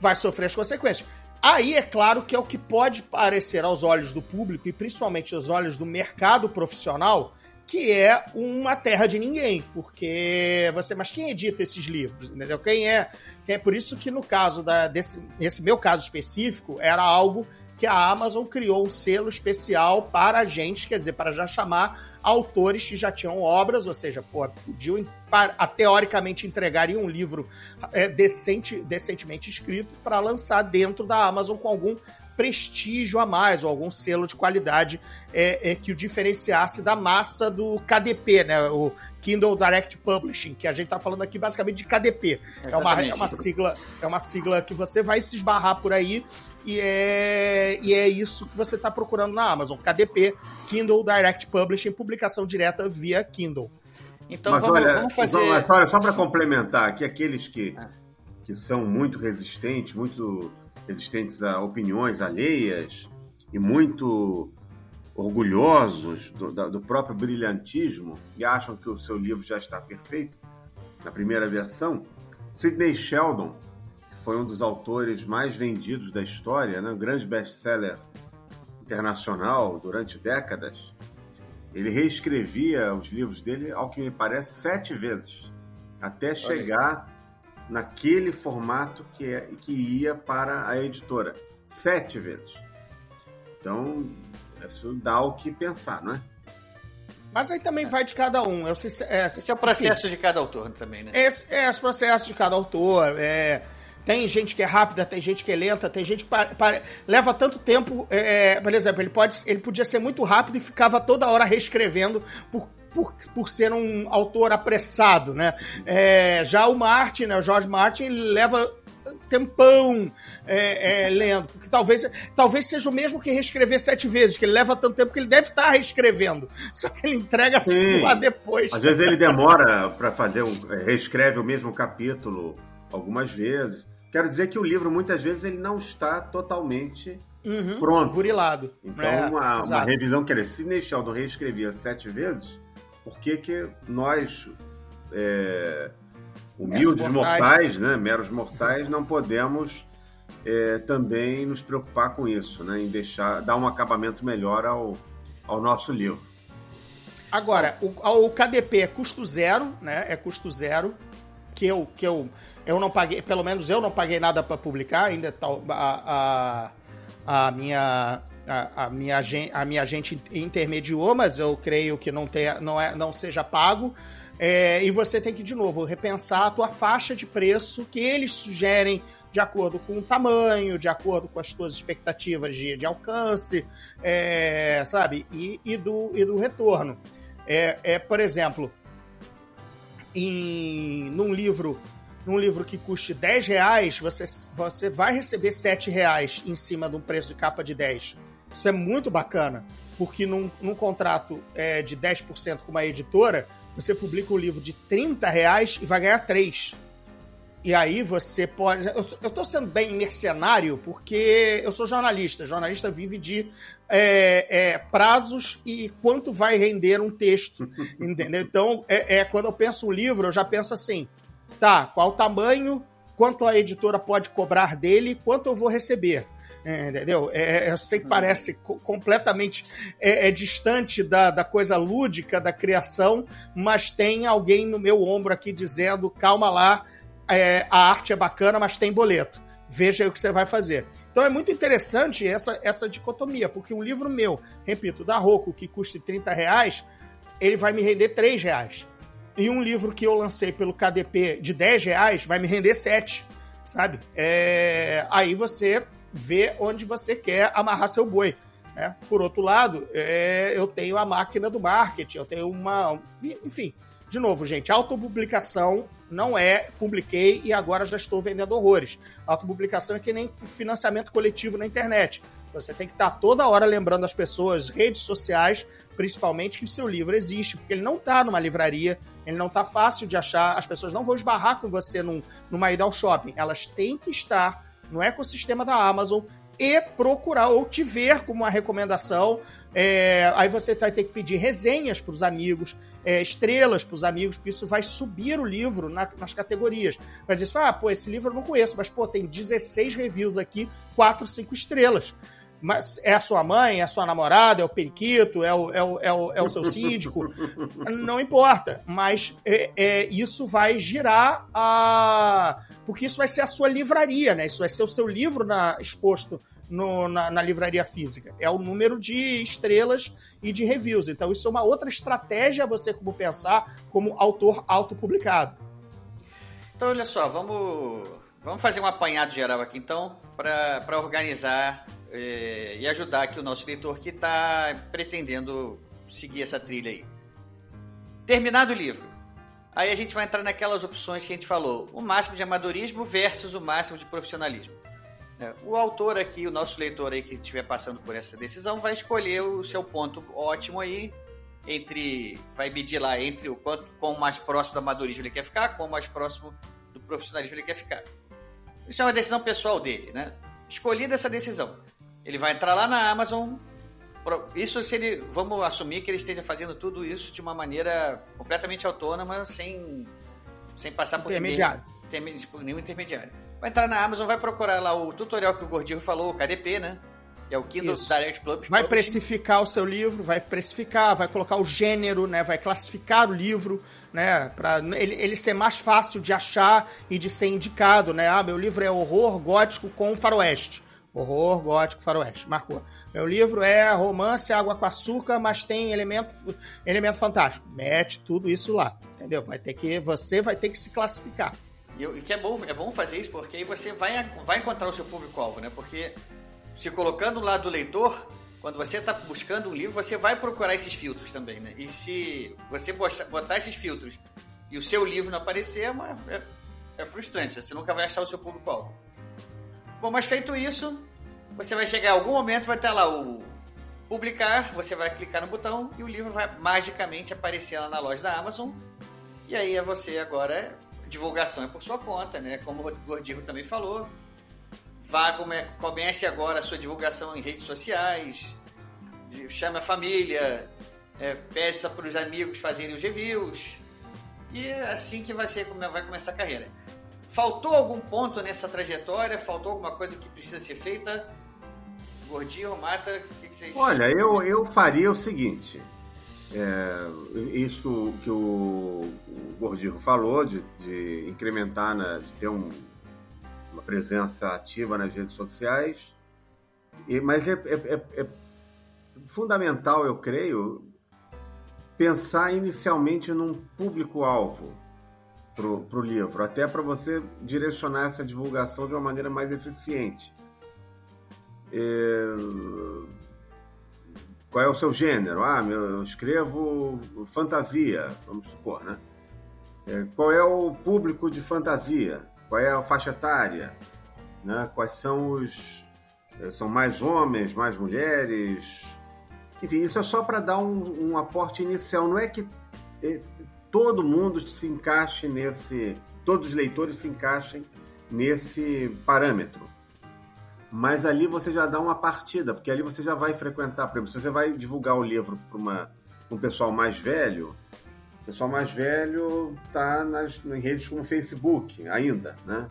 Vai sofrer as consequências. Aí é claro que é o que pode parecer aos olhos do público e principalmente aos olhos do mercado profissional que é uma terra de ninguém, porque você, mas quem edita esses livros, entendeu? Quem é? É por isso que no caso da, desse, nesse meu caso específico era algo que a Amazon criou um selo especial para a gente, quer dizer, para já chamar autores que já tinham obras, ou seja, pô, podiam pa- a, teoricamente entregariam um livro é, decente, decentemente escrito para lançar dentro da Amazon com algum prestígio a mais, ou algum selo de qualidade é, é, que o diferenciasse da massa do KDP, né? O Kindle Direct Publishing, que a gente está falando aqui basicamente de KDP. É uma, é uma sigla, é uma sigla que você vai se esbarrar por aí e é, e é isso que você está procurando na Amazon. KDP, Kindle Direct Publishing, publicação direta via Kindle. Então Mas vamos, olha, vamos fazer. olha, só para complementar aqui, aqueles que, ah. que são muito resistentes, muito resistentes a opiniões alheias e muito orgulhosos do, do próprio brilhantismo e acham que o seu livro já está perfeito na primeira versão, Sidney Sheldon foi um dos autores mais vendidos da história, né? um grande best-seller internacional durante décadas. Ele reescrevia os livros dele, ao que me parece, sete vezes, até chegar naquele formato que, é, que ia para a editora. Sete vezes. Então, isso dá o que pensar, não é? Mas aí também vai de cada um. Eu sei, é, Esse é o processo enfim, de cada autor também, né? Esse, é, esse processo de cada autor. É, tem gente que é rápida, tem gente que é lenta, tem gente que leva tanto tempo. É, é, por exemplo, ele, pode, ele podia ser muito rápido e ficava toda hora reescrevendo por, por, por ser um autor apressado, né? É, já o Martin, né, o George Martin, ele leva tempão é, é, lendo, porque talvez, talvez seja o mesmo que reescrever sete vezes, que ele leva tanto tempo que ele deve estar reescrevendo, só que ele entrega Sim. só depois. Às vezes ele demora para fazer um, reescreve o mesmo capítulo algumas vezes. Quero dizer que o livro, muitas vezes, ele não está totalmente uhum, pronto. Burilado. Então, é, uma, uma, revisão, quer dizer, Sidney Sheldon reescrevia sete vezes, por que que nós, é, humildes meros mortais. mortais, né, meros mortais, não podemos é, também nos preocupar com isso, né, em deixar, dar um acabamento melhor ao, ao nosso livro. Agora, o, o KDP é custo zero, né, é custo zero, que eu, que eu eu não paguei, pelo menos eu não paguei nada para publicar, ainda tá, a, a, a minha a, a, minha, a minha agente intermediou, mas eu creio que não, tenha, não, é, não seja pago. É, e você tem que, de novo, repensar a tua faixa de preço que eles sugerem de acordo com o tamanho, de acordo com as tuas expectativas de, de alcance, é, sabe? E, e, do, e do retorno. É, é, por exemplo, em, num livro num livro que custe 10 reais, você, você vai receber 7 reais em cima de um preço de capa de 10. Isso é muito bacana, porque num, num contrato é, de 10% com uma editora, você publica um livro de 30 reais e vai ganhar 3. E aí você pode. Eu, eu tô sendo bem mercenário porque eu sou jornalista. Jornalista vive de é, é, prazos e quanto vai render um texto. entendeu? Então, é, é, quando eu penso um livro, eu já penso assim: Tá, qual o tamanho, quanto a editora pode cobrar dele, quanto eu vou receber. É, entendeu? É, é eu sei que parece completamente é, é, distante da, da coisa lúdica da criação, mas tem alguém no meu ombro aqui dizendo: calma lá, é, a arte é bacana, mas tem boleto. Veja aí o que você vai fazer. Então é muito interessante essa, essa dicotomia, porque um livro meu, repito, da Roku, que custa 30 reais, ele vai me render 3 reais. E um livro que eu lancei pelo KDP de 10 reais vai me render 7, sabe? É... Aí você vê onde você quer amarrar seu boi. Né? Por outro lado, é... eu tenho a máquina do marketing, eu tenho uma. Enfim, de novo, gente, autopublicação não é publiquei e agora já estou vendendo horrores. Autopublicação é que nem financiamento coletivo na internet. Você tem que estar toda hora lembrando as pessoas, redes sociais, principalmente, que o seu livro existe, porque ele não está numa livraria, ele não está fácil de achar, as pessoas não vão esbarrar com você num, numa ida ao shopping. Elas têm que estar no ecossistema da Amazon e procurar ou te ver como uma recomendação. É, aí você vai ter que pedir resenhas para os amigos, é, estrelas para os amigos, porque isso vai subir o livro na, nas categorias. Mas isso, ah, pô, esse livro eu não conheço, mas pô, tem 16 reviews aqui, 4, 5 estrelas. Mas é a sua mãe, é a sua namorada, é o periquito, é o, é o, é o, é o seu síndico, não importa. Mas é, é, isso vai girar a. Porque isso vai ser a sua livraria, né? Isso vai ser o seu livro na, exposto no, na, na, livraria física. É o número de estrelas e de reviews. Então, isso é uma outra estratégia você como pensar como autor autopublicado. Então, olha só, vamos, vamos fazer um apanhado geral aqui, então, para organizar é, e ajudar aqui o nosso leitor que está pretendendo seguir essa trilha aí. Terminado o livro, aí a gente vai entrar naquelas opções que a gente falou: o máximo de amadorismo versus o máximo de profissionalismo. É, o autor aqui, o nosso leitor aí que estiver passando por essa decisão, vai escolher o seu ponto ótimo aí entre vai medir lá entre o quanto quão mais próximo do amadorismo ele quer ficar, quão mais próximo do profissionalismo ele quer ficar. Isso é uma decisão pessoal dele, né? Escolhida essa decisão, ele vai entrar lá na Amazon. Isso se ele, vamos assumir que ele esteja fazendo tudo isso de uma maneira completamente autônoma, sem sem passar por intermediário. Ninguém, por nenhum intermediário. Vai entrar na Amazon, vai procurar lá o tutorial que o Gordinho falou, o KDP, né? É o Kindle Isso. Direct Club. Vai precificar o seu livro, vai precificar, vai colocar o gênero, né? Vai classificar o livro, né? Para ele, ele ser mais fácil de achar e de ser indicado, né? Ah, meu livro é horror gótico com faroeste. Horror gótico faroeste. Marcou. Meu livro é romance água com açúcar, mas tem elemento, elemento fantástico. Mete tudo isso lá, entendeu? Vai ter que você vai ter que se classificar. E que é bom, é bom fazer isso porque aí você vai, vai encontrar o seu público-alvo, né? Porque se colocando do lado do leitor, quando você está buscando um livro, você vai procurar esses filtros também, né? E se você botar esses filtros e o seu livro não aparecer, é, é, é frustrante, você nunca vai achar o seu público-alvo. Bom, mas feito isso, você vai chegar a algum momento, vai estar lá o publicar, você vai clicar no botão e o livro vai magicamente aparecer lá na loja da Amazon. E aí é você agora, divulgação é por sua conta, né? Como o Gordirro também falou, Vá, comece agora a sua divulgação em redes sociais, chame a família, é, peça para os amigos fazerem os reviews. E é assim que vai, ser, vai começar a carreira. Faltou algum ponto nessa trajetória? Faltou alguma coisa que precisa ser feita? Gordinho, Mata, o que, que vocês... Olha, eu, eu faria o seguinte. É, isso que o, o Gordinho falou, de, de incrementar, né, de ter um, uma presença ativa nas redes sociais. E, mas é, é, é, é fundamental, eu creio, pensar inicialmente num público-alvo para o livro, até para você direcionar essa divulgação de uma maneira mais eficiente. É... Qual é o seu gênero? Ah, eu escrevo fantasia, vamos supor, né? É, qual é o público de fantasia? qual é a faixa etária, né? quais são os. Eh, são mais homens, mais mulheres. Enfim, isso é só para dar um, um, aporte inicial. Não é que todo mundo se encaixe nesse. Todos os leitores se encaixem nesse parâmetro. Mas ali você já dá uma partida, porque ali você já vai frequentar. Por exemplo, se você vai divulgar o livro para um pessoal mais velho, o pessoal mais velho está nas, nas redes como Facebook ainda, né?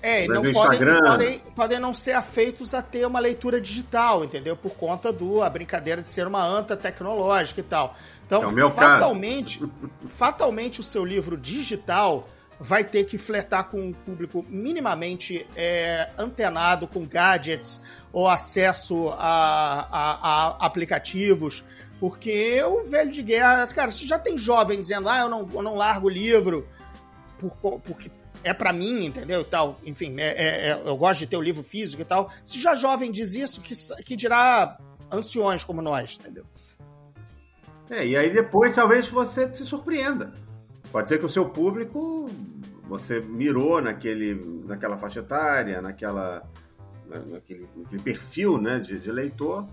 É, e não podem, podem, podem, não ser afeitos a ter uma leitura digital, entendeu? Por conta do a brincadeira de ser uma anta tecnológica e tal. Então, é fatalmente, fatalmente o seu livro digital vai ter que fletar com um público minimamente é, antenado com gadgets ou acesso a, a, a aplicativos porque o velho de guerra, cara, se já tem jovem dizendo, ah, eu não, eu não largo o livro por, porque é para mim, entendeu? tal, enfim, é, é, é, eu gosto de ter o livro físico e tal. Se já jovem diz isso, que, que dirá anciões como nós, entendeu? É, e aí depois talvez você se surpreenda. Pode ser que o seu público você mirou naquele, naquela faixa etária, naquela, naquele, naquele perfil né, de, de leitor,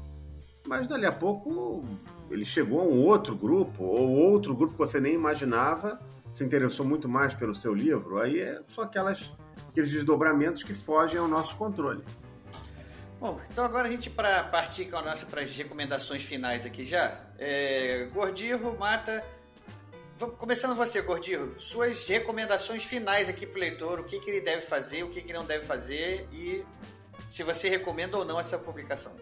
mas dali a pouco ele chegou a um outro grupo, ou outro grupo que você nem imaginava, se interessou muito mais pelo seu livro, aí é só aquelas, aqueles desdobramentos que fogem ao nosso controle. Bom, então agora a gente para partir com nossa para as recomendações finais aqui já. É, Gordirro, Mata, vamos, começando você, Gordirro, suas recomendações finais aqui para o leitor, o que, que ele deve fazer, o que, que não deve fazer e se você recomenda ou não essa publicação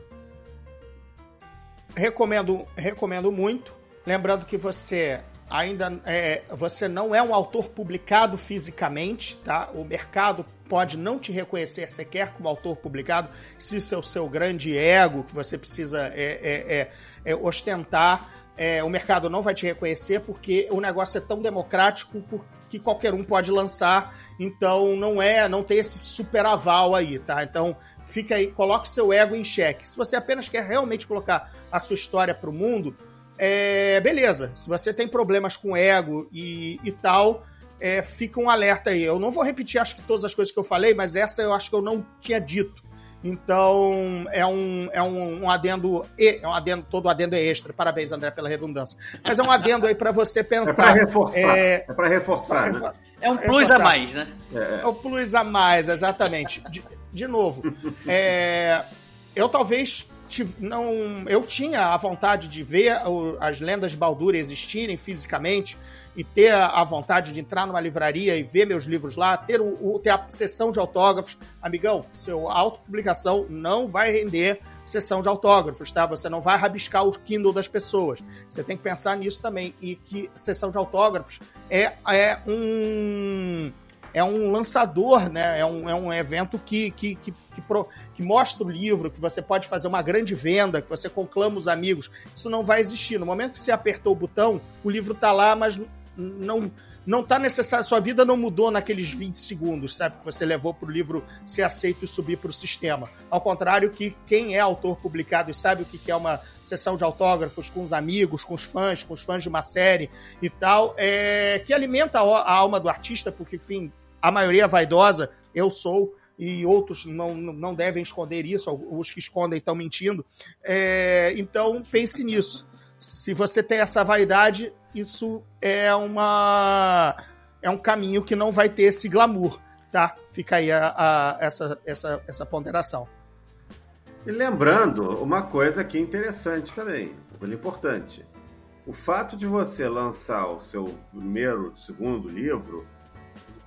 recomendo, recomendo muito. Lembrando que você ainda é, você não é um autor publicado fisicamente, tá? O mercado pode não te reconhecer sequer como autor publicado, se isso é o seu grande ego que você precisa é, é, é, é ostentar. É, o mercado não vai te reconhecer porque o negócio é tão democrático que qualquer um pode lançar. Então não é, não tem esse super aval aí, tá? Então fica aí, coloque seu ego em xeque. Se você apenas quer realmente colocar a sua história para o mundo, é, beleza. Se você tem problemas com ego e, e tal, é, fica um alerta aí. Eu não vou repetir, acho que todas as coisas que eu falei, mas essa eu acho que eu não tinha dito. Então, é um, é um, um adendo, é um adendo, todo adendo é extra. Parabéns, André, pela redundância. Mas é um adendo aí para você pensar. É para reforçar. É, é para reforçar. Pra né? É um plus reforçar. a mais, né? É. é o plus a mais, exatamente. De, de novo, é, eu talvez não, eu tinha a vontade de ver as lendas de Baldur existirem fisicamente e ter a vontade de entrar numa livraria e ver meus livros lá, ter, o, ter a sessão de autógrafos. Amigão, seu autopublicação não vai render sessão de autógrafos, tá? Você não vai rabiscar o Kindle das pessoas. Você tem que pensar nisso também. E que sessão de autógrafos é, é um é um lançador, né? É um, é um evento que, que, que, que, pro, que mostra o livro, que você pode fazer uma grande venda, que você conclama os amigos. Isso não vai existir. No momento que você apertou o botão, o livro tá lá, mas não não tá necessário, sua vida não mudou naqueles 20 segundos, sabe, que você levou para o livro ser aceito e subir para o sistema. Ao contrário que quem é autor publicado e sabe o que é uma sessão de autógrafos com os amigos, com os fãs, com os fãs de uma série e tal, é, que alimenta a alma do artista, porque, enfim, a maioria é vaidosa, eu sou, e outros não, não devem esconder isso, os que escondem estão mentindo. É, então, pense nisso. Se você tem essa vaidade, isso é uma é um caminho que não vai ter esse glamour, tá? Fica aí a, a, essa, essa, essa ponderação. E lembrando uma coisa aqui interessante também, coisa importante. O fato de você lançar o seu primeiro, segundo livro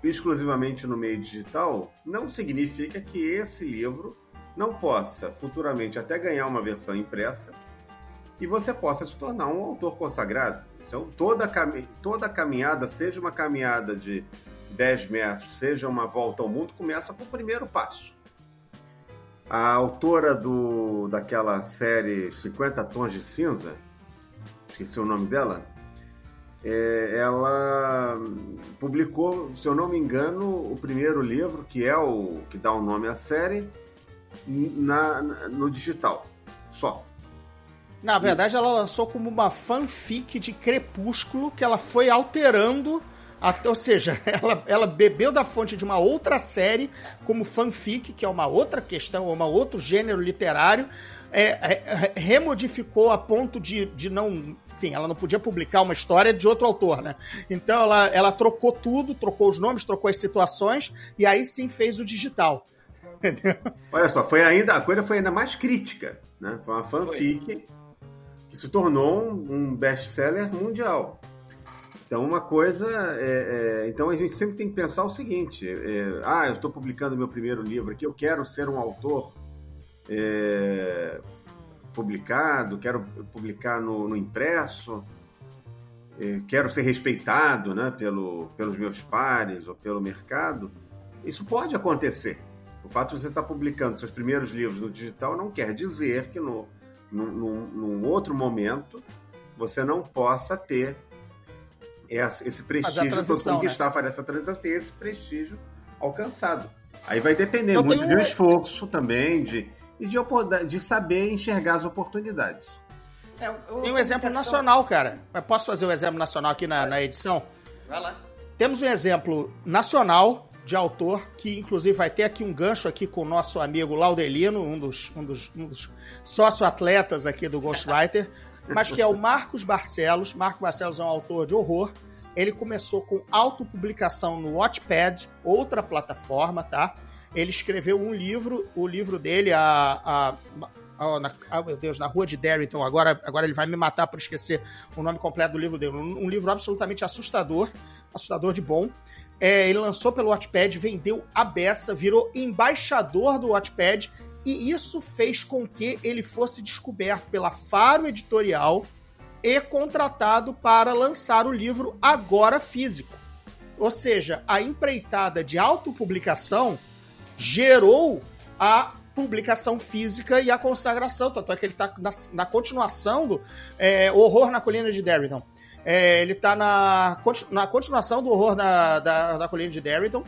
exclusivamente no meio digital, não significa que esse livro não possa futuramente até ganhar uma versão impressa e você possa se tornar um autor consagrado. Então, toda, toda caminhada, seja uma caminhada de 10 metros, seja uma volta ao mundo, começa com o primeiro passo. A autora do, daquela série 50 Tons de Cinza, esqueci o nome dela, é, ela publicou, se eu não me engano, o primeiro livro, que é o que dá o nome à série, na, no digital, só. Na verdade, ela lançou como uma fanfic de Crepúsculo que ela foi alterando. Ou seja, ela, ela bebeu da fonte de uma outra série como fanfic, que é uma outra questão, uma outro gênero literário, é, é, remodificou a ponto de, de não enfim, ela não podia publicar uma história de outro autor, né? Então ela, ela trocou tudo, trocou os nomes, trocou as situações e aí sim fez o digital. Olha só, foi ainda a coisa foi ainda mais crítica, né? Foi uma fanfic foi. que se tornou um, best-seller mundial. Então uma coisa, é, é, então a gente sempre tem que pensar o seguinte: é, ah, eu estou publicando meu primeiro livro aqui, eu quero ser um autor é, publicado, quero publicar no, no impresso, eh, quero ser respeitado né, pelo, pelos meus pares ou pelo mercado, isso pode acontecer. O fato de você estar publicando seus primeiros livros no digital não quer dizer que no, num, num, num outro momento você não possa ter esse prestígio para conquistar, né? fazer essa transição, ter esse prestígio alcançado. Aí vai depender Eu muito tenho... do esforço também, de, e de, de saber enxergar as oportunidades. É, eu, Tem um exemplo nacional, cara. Posso fazer o um exemplo nacional aqui na, na edição? Vai lá. Temos um exemplo nacional de autor que, inclusive, vai ter aqui um gancho aqui com o nosso amigo Laudelino, um dos, um dos, um dos sócio-atletas aqui do Ghostwriter, mas que é o Marcos Barcelos. Marcos Barcelos é um autor de horror. Ele começou com autopublicação no Watchpad, outra plataforma, tá? Ele escreveu um livro, o livro dele, a, a, a na, oh, meu Deus, na Rua de Darrington, agora, agora ele vai me matar por esquecer o nome completo do livro dele. Um, um livro absolutamente assustador, assustador de bom. É, ele lançou pelo Wattpad, vendeu a beça, virou embaixador do Wattpad e isso fez com que ele fosse descoberto pela Faro Editorial e contratado para lançar o livro agora físico. Ou seja, a empreitada de autopublicação gerou a publicação física e a consagração. Tanto é que ele está na, na, continuação do é, Horror na Colina de Darrington. É, ele está na, na continuação do Horror da, da, da Colina de Darrington.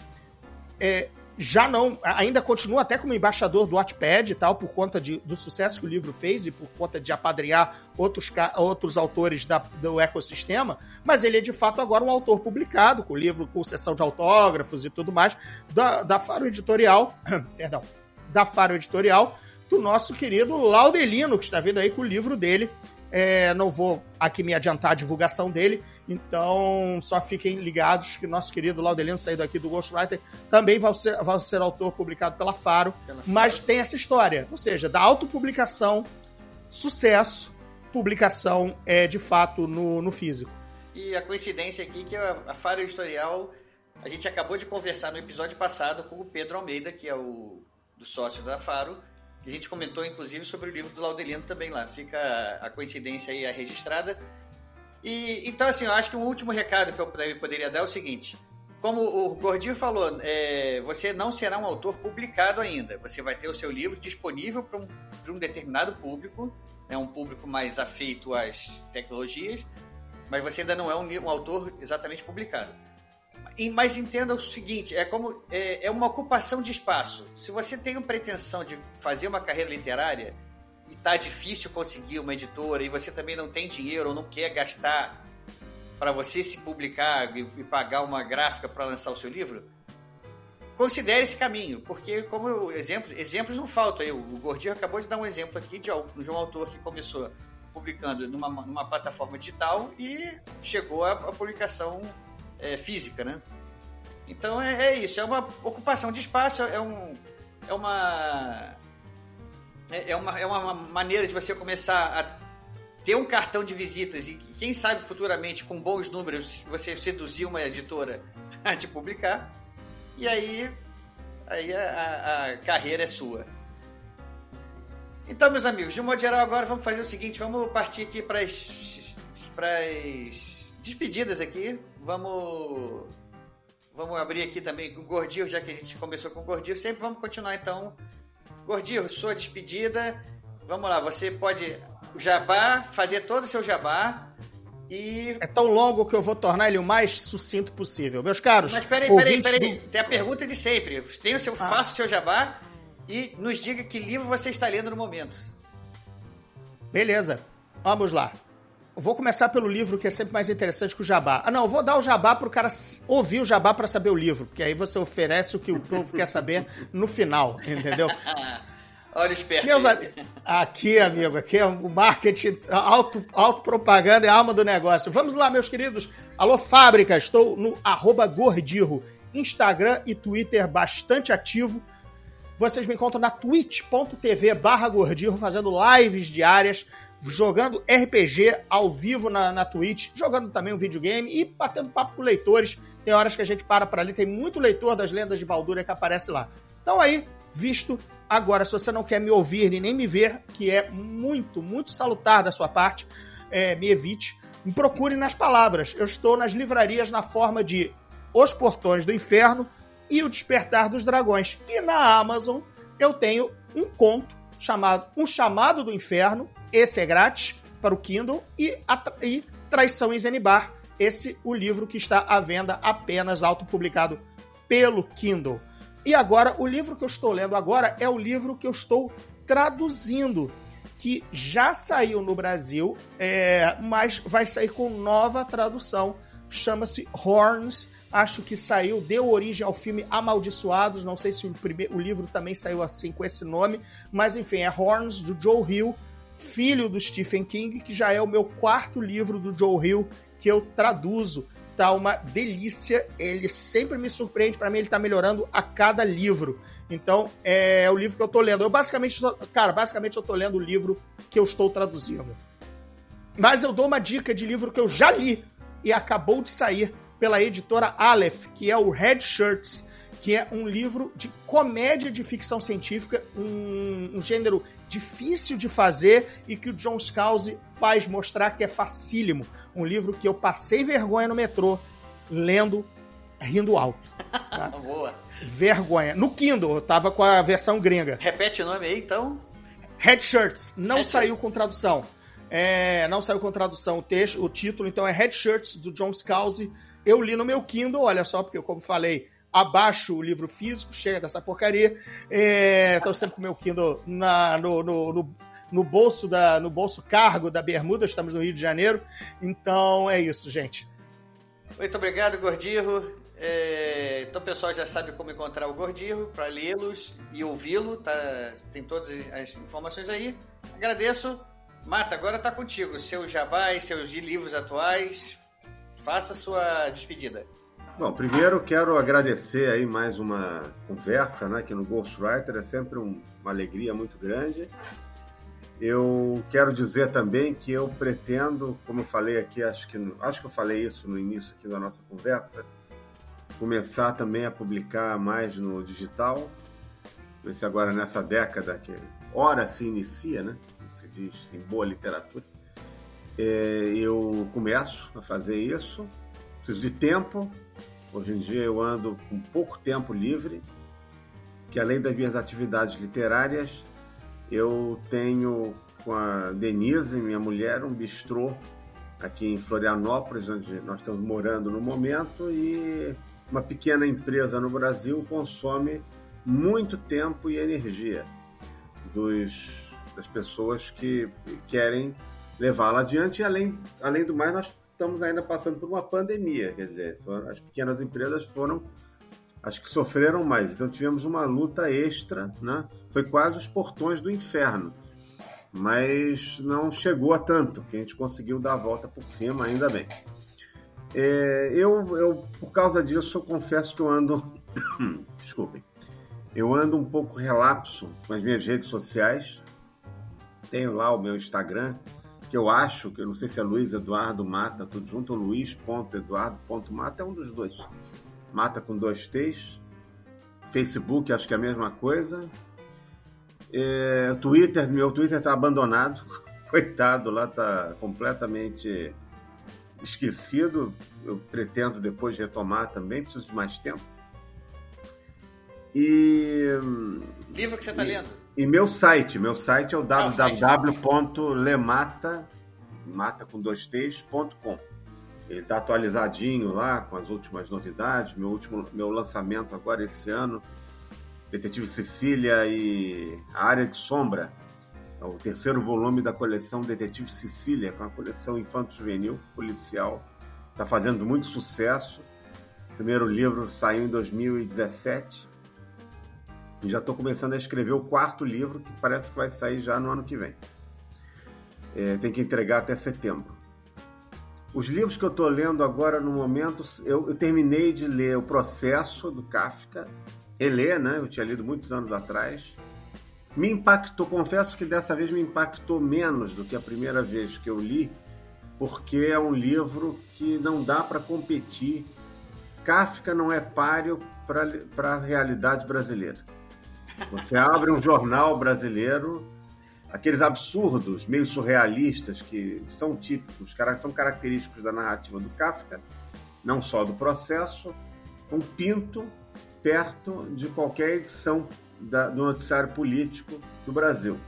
É, já não, ainda continua até como embaixador do Wattpad e tal, por conta de, do sucesso que o livro fez e por conta de apadrear outros, outros autores da, do ecossistema, mas ele é de fato agora um autor publicado, com livro com sessão de autógrafos e tudo mais, da, da Faro Editorial, perdão, da Faro Editorial, do nosso querido Laudelino, que está vindo aí com o livro dele. É, não vou aqui me adiantar a divulgação dele, então, só fiquem ligados que nosso querido Laudelino, saído aqui do Ghostwriter, também vai ser, vai ser autor publicado pela Faro, pela mas Faro. tem essa história, ou seja, da autopublicação, sucesso, publicação é de fato no, no físico. E a coincidência aqui que a Faro Editorial, a gente acabou de conversar no episódio passado com o Pedro Almeida, que é o do sócio da Faro, a gente comentou inclusive sobre o livro do Laudelino também lá. Fica a coincidência aí registrada. E, então, assim, eu acho que o último recado que eu poderia dar é o seguinte. Como o Gordinho falou, é, você não será um autor publicado ainda. Você vai ter o seu livro disponível para um, um, determinado público, né, um público mais afeito às tecnologias, mas você ainda não é um, um autor exatamente publicado. E, mas entenda o seguinte: é como é, é uma ocupação de espaço. Se você tem a pretensão de fazer uma carreira literária, e tá difícil conseguir uma editora e você também não tem dinheiro ou não quer gastar para você se publicar e, pagar uma gráfica para lançar o seu livro, considere esse caminho, porque como exemplos, exemplos não faltam aí. O Gordinho acabou de dar um exemplo aqui de, de um autor que começou publicando numa, numa plataforma digital e chegou à, à publicação é, física, né? Então é, é, isso, é uma ocupação de espaço, é, um, é uma é, é, uma, é uma maneira de você começar a ter um cartão de visitas e quem sabe futuramente com bons números você seduzir uma editora a te publicar e aí aí a, a, carreira é sua. Então, meus amigos, de modo geral, agora vamos fazer o seguinte: vamos partir aqui para as despedidas aqui. Vamos vamos abrir aqui também com o Gordinho, já que a gente começou com o Gordinho. Sempre vamos continuar então Gordinho, sua despedida. Vamos lá, você pode jabá, fazer todo o seu jabá e. É tão longo que eu vou tornar ele o mais sucinto possível. Meus caros. Mas peraí, peraí, peraí. Do... Tem a pergunta de sempre. Tem o seu, ah. Faça o seu jabá e nos diga que livro você está lendo no momento. Beleza. Vamos lá. Vou começar pelo livro, que é sempre mais interessante que o jabá. Ah, não, eu vou dar o jabá pro cara ouvir o jabá para saber o livro, porque aí você oferece o que o povo quer saber no final, entendeu? Olha esperto. Meus Aqui, amigo, aqui é o marketing, auto, auto propaganda é a alma do negócio. Vamos lá, meus queridos. Alô, fábrica, estou no arroba Gordirro, Instagram e Twitter bastante ativo. Vocês me encontram na twitch.tv barra Gordirro, fazendo lives diárias jogando RPG ao vivo na, na Twitch, jogando também um videogame e batendo papo com leitores. Tem horas que a gente para para ali, tem muito leitor das lendas de Baldura que aparece lá. Então aí, visto. Agora, se você não quer me ouvir nem me ver, que é muito, muito salutar da sua parte, é, me evite. Me procure nas palavras. Eu estou nas livrarias na forma de Os Portões do Inferno e O Despertar dos Dragões. E na Amazon eu tenho um conto chamado Um Chamado do Inferno, esse é grátis para o Kindle e, a, e Traição em Zenibar, esse o livro que está à venda apenas autopublicado pelo Kindle. E agora, o livro que eu estou lendo agora é o livro que eu estou traduzindo, que já saiu no Brasil, é, mas vai sair com nova tradução. Chama-se Horns. Acho que saiu, deu origem ao filme Amaldiçoados. Não sei se o, primeiro, o livro também saiu assim com esse nome, mas enfim, é Horns do Joe Hill filho do Stephen King, que já é o meu quarto livro do Joe Hill que eu traduzo. Tá uma delícia, ele sempre me surpreende, para mim ele tá melhorando a cada livro. Então, é o livro que eu tô lendo. Eu basicamente, cara, basicamente eu tô lendo o livro que eu estou traduzindo. Mas eu dou uma dica de livro que eu já li e acabou de sair pela editora Aleph, que é o Red Shirts, que é um livro de comédia de ficção científica, um, um gênero difícil de fazer e que o John Scalzi faz mostrar que é facílimo. Um livro que eu passei vergonha no metrô lendo, rindo alto. Tá? Boa. Vergonha. No Kindle, eu tava com a versão gringa. Repete o nome aí, então. Red Shirts. Não saiu com tradução. É, não saiu com tradução o texto, o título, então é Red Shirts do John Scalzi. Eu li no meu Kindle, olha só, porque como falei, abaixo o livro físico, chega dessa porcaria. É, tô sempre com o meu Kindle na, no, no, no, no, bolso da, no bolso cargo da bermuda, estamos no Rio de Janeiro. Então é isso, gente. Muito obrigado, Gordirro. É, então o pessoal já sabe como encontrar o Gordirro para lê-los e ouvi-lo. Tá, tem todas as informações aí. Agradeço. Mata, agora está contigo. Seus jabás, seus livros atuais. Faça sua despedida. Bom, primeiro quero agradecer aí mais uma conversa, né, que no Ghostwriter é sempre um, uma alegria muito grande. Eu quero dizer também que eu pretendo, como eu falei aqui, acho que acho que eu falei isso no início aqui da nossa conversa, começar também a publicar mais no digital. Esse agora nessa década que hora se inicia, né? Se diz em boa literatura. É, eu começo a fazer isso. Preciso de tempo, Hoje em dia eu ando com pouco tempo livre, que além das minhas atividades literárias, eu tenho com a Denise, minha mulher, um bistrô aqui em Florianópolis, onde nós estamos morando no momento, e uma pequena empresa no Brasil consome muito tempo e energia dos, das pessoas que querem levá-la adiante, e além, além do mais, nós estamos ainda passando por uma pandemia, quer dizer, as pequenas empresas foram as que sofreram mais. Então tivemos uma luta extra, né? Foi quase os portões do inferno. Mas não chegou a tanto, que a gente conseguiu dar a volta por cima, ainda bem. É, eu, eu, por causa disso, eu confesso que eu ando. Desculpem. Eu ando um pouco relapso com as minhas redes sociais. Tenho lá o meu Instagram, que eu acho, que eu não sei se é Luiz Eduardo Mata, tudo junto, ou Luiz.eduardo.mata, é um dos dois. Mata com dois T's. Facebook, acho que é a mesma coisa. É, Twitter, meu Twitter está abandonado. Coitado, lá está completamente esquecido. Eu pretendo depois retomar também, preciso de mais tempo. E. Livro que você está lendo? E meu site, meu site é o www.lemata, mata com dois t's.com. Ele está atualizadinho lá com as últimas novidades. Meu último, meu lançamento agora esse ano, Detetive Cecília e a Área de Sombra. É o terceiro volume da coleção Detetive Cecília, que é uma coleção infanto-juvenil, policial. Está fazendo muito sucesso. O primeiro livro saiu em 2017 e já estou começando a escrever o quarto livro, que parece que vai sair já no ano que vem. É, tem que entregar até setembro. Os livros que eu estou lendo agora, no momento, eu, eu, terminei de ler O Processo, do Kafka. Reler, né? Eu tinha lido muitos anos atrás. Me impactou, confesso que dessa vez me impactou menos do que a primeira vez que eu li, porque é um livro que não dá para competir. Kafka não é páreo para a realidade brasileira. Você abre um jornal brasileiro, aqueles absurdos, meio surrealistas que são típicos, são característicos da narrativa do Kafka, não só do processo, um pinto perto de qualquer edição da, do noticiário político do Brasil.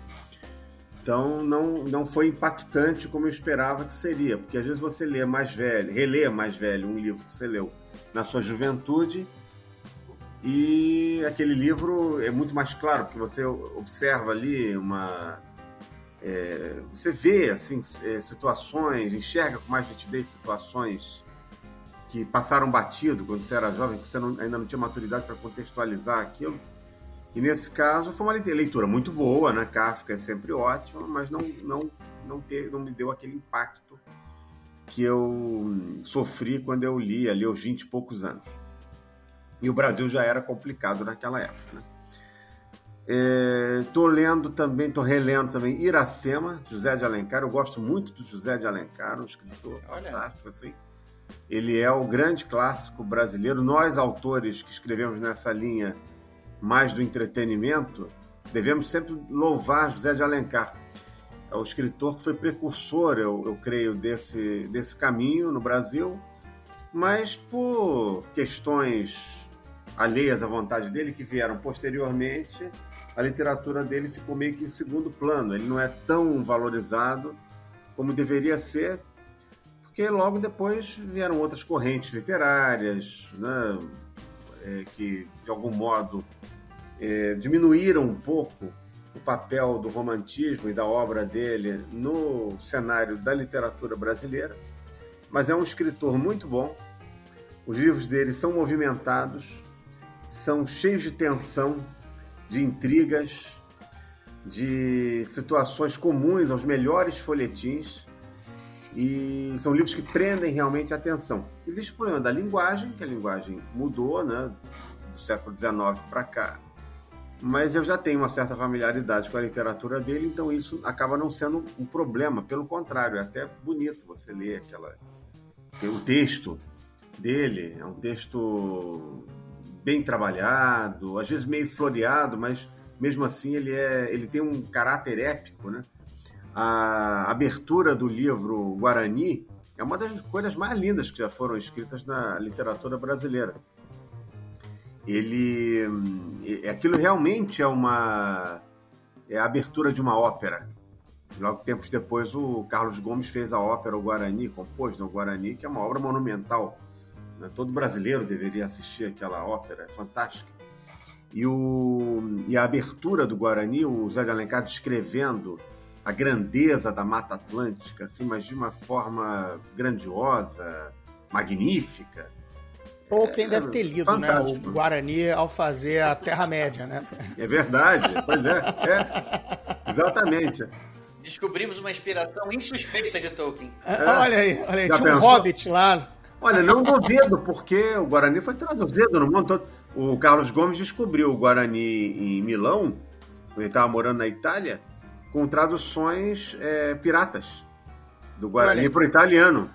Então não, não foi impactante como eu esperava que seria, porque às vezes você lê mais velho, relê mais velho um livro que você leu na sua juventude e aquele livro é muito mais claro, porque você observa ali uma. É, você vê assim, é, situações, enxerga com mais nitidez situações que passaram batido quando você era jovem, que você não, ainda não tinha maturidade para contextualizar aquilo. E nesse caso foi uma leitura muito boa, né? Kafka é sempre ótima, mas não, não, não, teve, não me deu aquele impacto que eu sofri quando eu li ali aos 20 e poucos anos. E o Brasil já era complicado naquela época. Né? Estou é, lendo também, estou relendo também Iracema, José de Alencar. Eu gosto muito do José de Alencar, um escritor Olha. fantástico assim. Ele é o grande clássico brasileiro. Nós, autores que escrevemos nessa linha mais do entretenimento, devemos sempre louvar José de Alencar. É o escritor que foi precursor, eu, eu creio, desse, desse caminho no Brasil, mas por questões alheias à vontade dele, que vieram posteriormente, a literatura dele ficou meio que em segundo plano. Ele não é tão valorizado como deveria ser, porque logo depois vieram outras correntes literárias, né? é, que, de algum modo, é, diminuíram um pouco o papel do romantismo e da obra dele no cenário da literatura brasileira, mas é um escritor muito bom. Os livros dele são movimentados, são cheios de tensão, de intrigas, de situações comuns aos melhores folhetins. E são livros que prendem realmente a atenção. Existe o problema da linguagem, que a linguagem mudou, né, do século XIX para cá, mas eu já tenho uma certa familiaridade com a literatura dele, então isso acaba não sendo um problema, pelo contrário, é até bonito você ler aquela o texto dele, é um texto bem trabalhado, às vezes meio floreado, mas mesmo assim ele é ele tem um caráter épico, né? A abertura do livro Guarani é uma das coisas mais lindas que já foram escritas na literatura brasileira. Ele, aquilo realmente é uma é a abertura de uma ópera. Logo tempos depois, o Carlos Gomes fez a ópera O Guarani, compôs no Guarani, que é uma obra monumental. Né? Todo brasileiro deveria assistir aquela ópera, é fantástica. E, o, e a abertura do Guarani, o Zé de Alencar descrevendo a grandeza da Mata Atlântica, assim, mas de uma forma grandiosa, magnífica. Ou quem é, deve ter lido, né, o Guarani ao fazer a Terra-média, né? É verdade, pois é, é, exatamente. Descobrimos uma inspiração insuspeita de Tolkien. É, olha aí, olha aí, tinha pensou? um Hobbit lá. Olha, não duvido, porque o Guarani foi traduzido no mundo todo. O Carlos Gomes descobriu o Guarani em Milão, ele estava morando na Itália, com traduções é, piratas do Guarani para o italiano.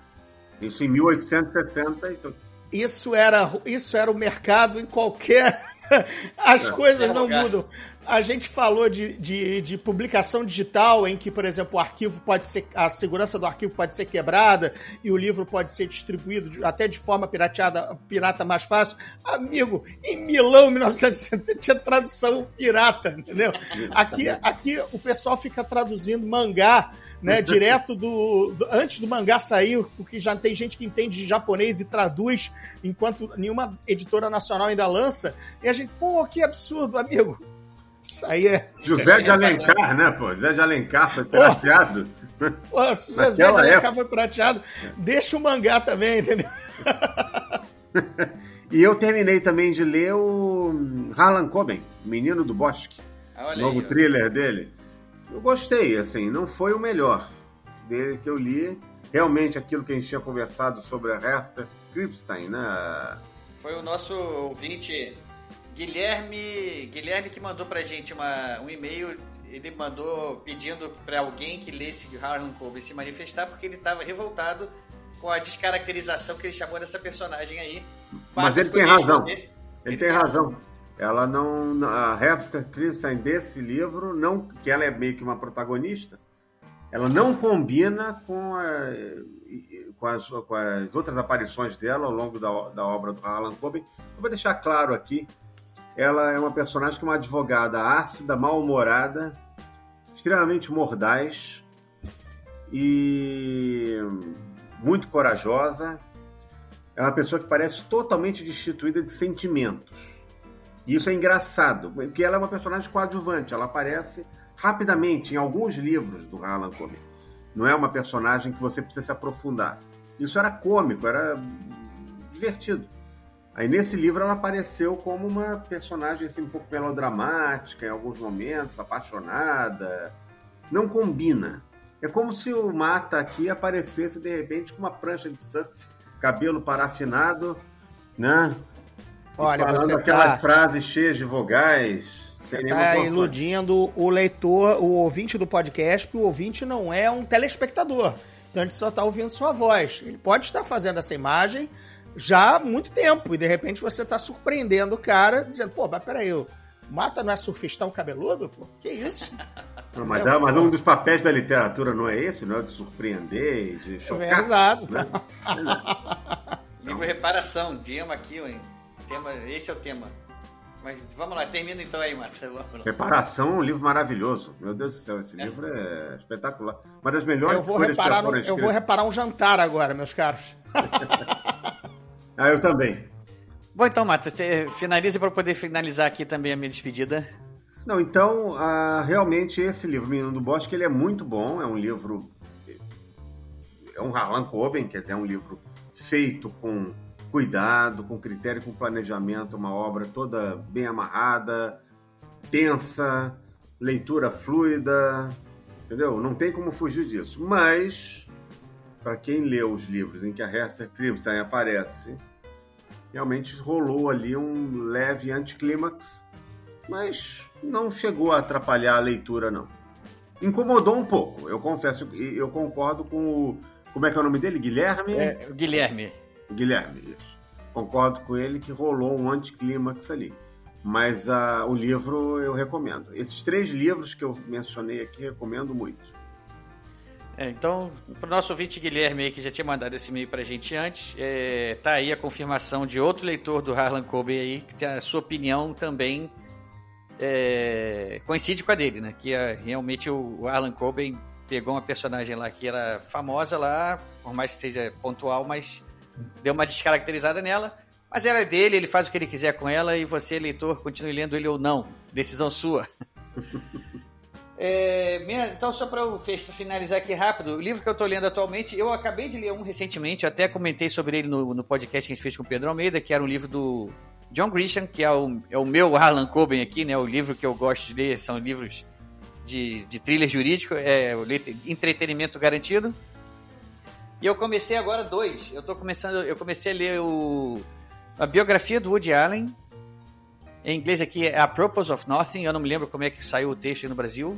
Isso em 1870. Isso era, isso era o mercado em qualquer. As é. coisas não mudam. A gente falou de, de, de, publicação digital, em que, por exemplo, o arquivo pode ser. a segurança do arquivo pode ser quebrada e o livro pode ser distribuído até de forma pirateada, pirata mais fácil. Amigo, em Milão, 1960, tinha tradução pirata, entendeu? Aqui, aqui o pessoal fica traduzindo mangá. Né, direto do, do, antes do mangá sair, porque já tem gente que entende de japonês e traduz, enquanto nenhuma editora nacional ainda lança. E a gente, pô, que absurdo, amigo isso aí é. José de Alencar, né, pô? José de Alencar foi prateado. Pô, José de Alencar época. foi prateado. Deixa o mangá também, entendeu? e eu terminei também de ler o Harlan Coben, Menino do Bosque. Ah, novo aí, thriller dele. Eu gostei, assim, não foi o melhor dele que eu li. Realmente aquilo que a gente tinha conversado sobre a Hester Kripstein, né? Foi o nosso ouvinte Guilherme, Guilherme que mandou pra gente uma, um e-mail, ele mandou pedindo para alguém que lesse Harlan Coben se manifestar porque ele estava revoltado com a descaracterização que ele chamou dessa personagem aí. Mas ele tem razão. Ele, ele, tem razão. Ela não. A Hepster Christensen desse livro, não, que ela é meio que uma protagonista, ela não combina com, a, com, as, com as outras aparições dela ao longo da, da obra do Harlan Coben. Eu vou deixar claro aqui ela é uma personagem que é uma advogada ácida, mal-humorada, extremamente mordaz e muito corajosa. É uma pessoa que parece totalmente destituída de sentimentos. E isso é engraçado, porque ela é uma personagem coadjuvante, ela aparece rapidamente em alguns livros do Harlan Coben. Não é uma personagem que você precisa se aprofundar. Isso era cômico, era divertido. Aí nesse livro ela apareceu como uma personagem assim, um pouco melodramática em alguns momentos, apaixonada. Não combina. É como se o Mata aqui aparecesse de repente com uma prancha de surf, cabelo parafinado, né? Olha, e falando você aquelas tá... frases cheias de vogais. Você está iludindo o leitor, o ouvinte do podcast, porque o ouvinte não é um telespectador. Então gente só está ouvindo sua voz. Ele pode estar fazendo essa imagem, já há muito tempo. E de repente você tá surpreendendo o cara, dizendo, pô, mas peraí, o Mata não é surfistão cabeludo? Pô, que isso? Não, mas, é, mas um dos papéis da literatura não é esse, não é de surpreender, de chocar. É, exato. Né? Livro Reparação, tema aqui, hein? Tema, esse é o tema. Mas vamos lá, termina então aí, Mata. Reparação é um livro maravilhoso. Meu Deus do céu, esse é. livro é espetacular. Uma das melhores eu vou reparar no, Eu vou reparar um jantar agora, meus caros. Ah, eu também. Bom, então, Mata, finalize para poder finalizar aqui também a minha despedida. Não, então, uh, realmente esse livro, Menino do Bosque, ele é muito bom. É um livro. É um Harlan Coben, quer dizer, é um livro feito com cuidado, com critério, com planejamento, uma obra toda bem amarrada, tensa, leitura fluida, entendeu? Não tem como fugir disso. Mas, para quem lê os livros em que a Hester Crimson aparece, realmente rolou ali um leve anticlímax, mas não chegou a atrapalhar a leitura, não. Incomodou um pouco, eu confesso, eu concordo com o. Como é que é o nome dele? Guilherme? É, Guilherme. Guilherme, isso. Concordo com ele que rolou um anticlímax ali. Mas uh, o livro eu recomendo. Esses três livros que eu mencionei aqui, recomendo muito. É, então, para o nosso ouvinte Guilherme que já tinha mandado esse e-mail para a gente antes, é, tá aí a confirmação de outro leitor do Harlan Coben aí, que a sua opinião também é, coincide com a dele, né? Que é, realmente o, o Harlan Coben pegou uma personagem lá que era famosa lá, por mais que seja pontual, mas deu uma descaracterizada nela. Mas ela é dele, ele faz o que ele quiser com ela e você, leitor, continue lendo ele ou não. Decisão sua. É, minha, então, só para finalizar aqui rápido, o livro que eu estou lendo atualmente, eu acabei de ler um recentemente, até comentei sobre ele no, no podcast que a gente fez com o Pedro Almeida, que era um livro do John Grisham, que é o, é o meu Harlan Coben aqui, né? O livro que eu gosto de ler são livros de, de thriller jurídico, é entretenimento garantido. E eu comecei agora dois. Eu tô começando, eu comecei a ler o, a biografia do Woody Allen, em inglês aqui é A Purpose of Nothing, eu não me lembro como é que saiu o texto aí no Brasil.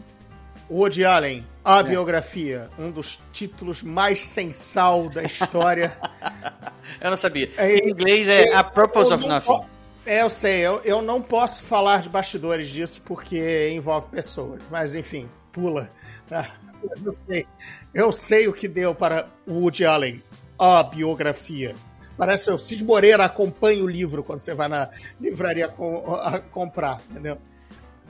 Woody Allen, A é. Biografia, um dos títulos mais sem sal da história. eu não sabia. É, em inglês é A Purpose of Nothing. É, eu sei, eu, eu não posso falar de bastidores disso porque envolve pessoas, mas enfim, pula. Tá? Eu sei, eu sei o que deu para Woody Allen, A Biografia. Parece o Cid Moreira acompanha o livro quando você vai na livraria com, a, comprar, entendeu?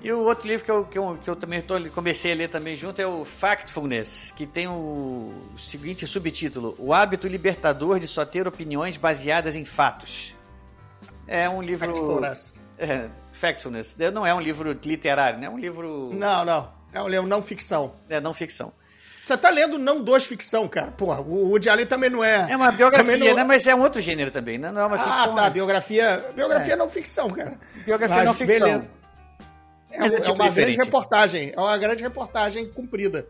E o outro livro que eu, que eu, que eu também tô, comecei a ler também junto é o Factfulness, que tem o seguinte subtítulo: O hábito libertador de só ter opiniões baseadas em fatos. É um livro. Factfulness. É, Factfulness. Não é um livro literário, né? É um livro. Não, não. É um livro não ficção. É não ficção. Você tá lendo não dois ficção, cara. Porra, o Woody Allen também não é. É uma biografia, não... né? Mas é um outro gênero também, né? Não é uma ah, ficção. Ah, tá. Né? Biografia. Biografia é. não ficção, cara. Biografia Mas, não ficção. Beleza. É, é, tipo uma diferente. grande reportagem. É uma grande reportagem cumprida.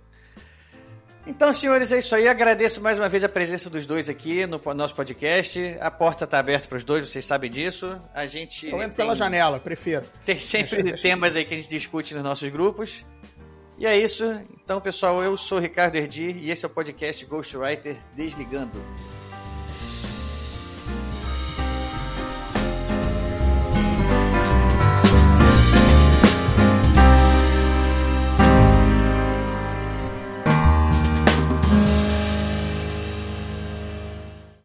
Então, senhores, é isso aí. Agradeço mais uma vez a presença dos dois aqui no nosso podcast. A porta está aberta para os dois, vocês sabem disso. A gente. Eu entro tem... pela janela, prefiro. Tem sempre temas aí que a gente discute nos nossos grupos. E é isso. Então, pessoal, eu sou Ricardo Erdi e esse é o podcast Ghostwriter Desligando.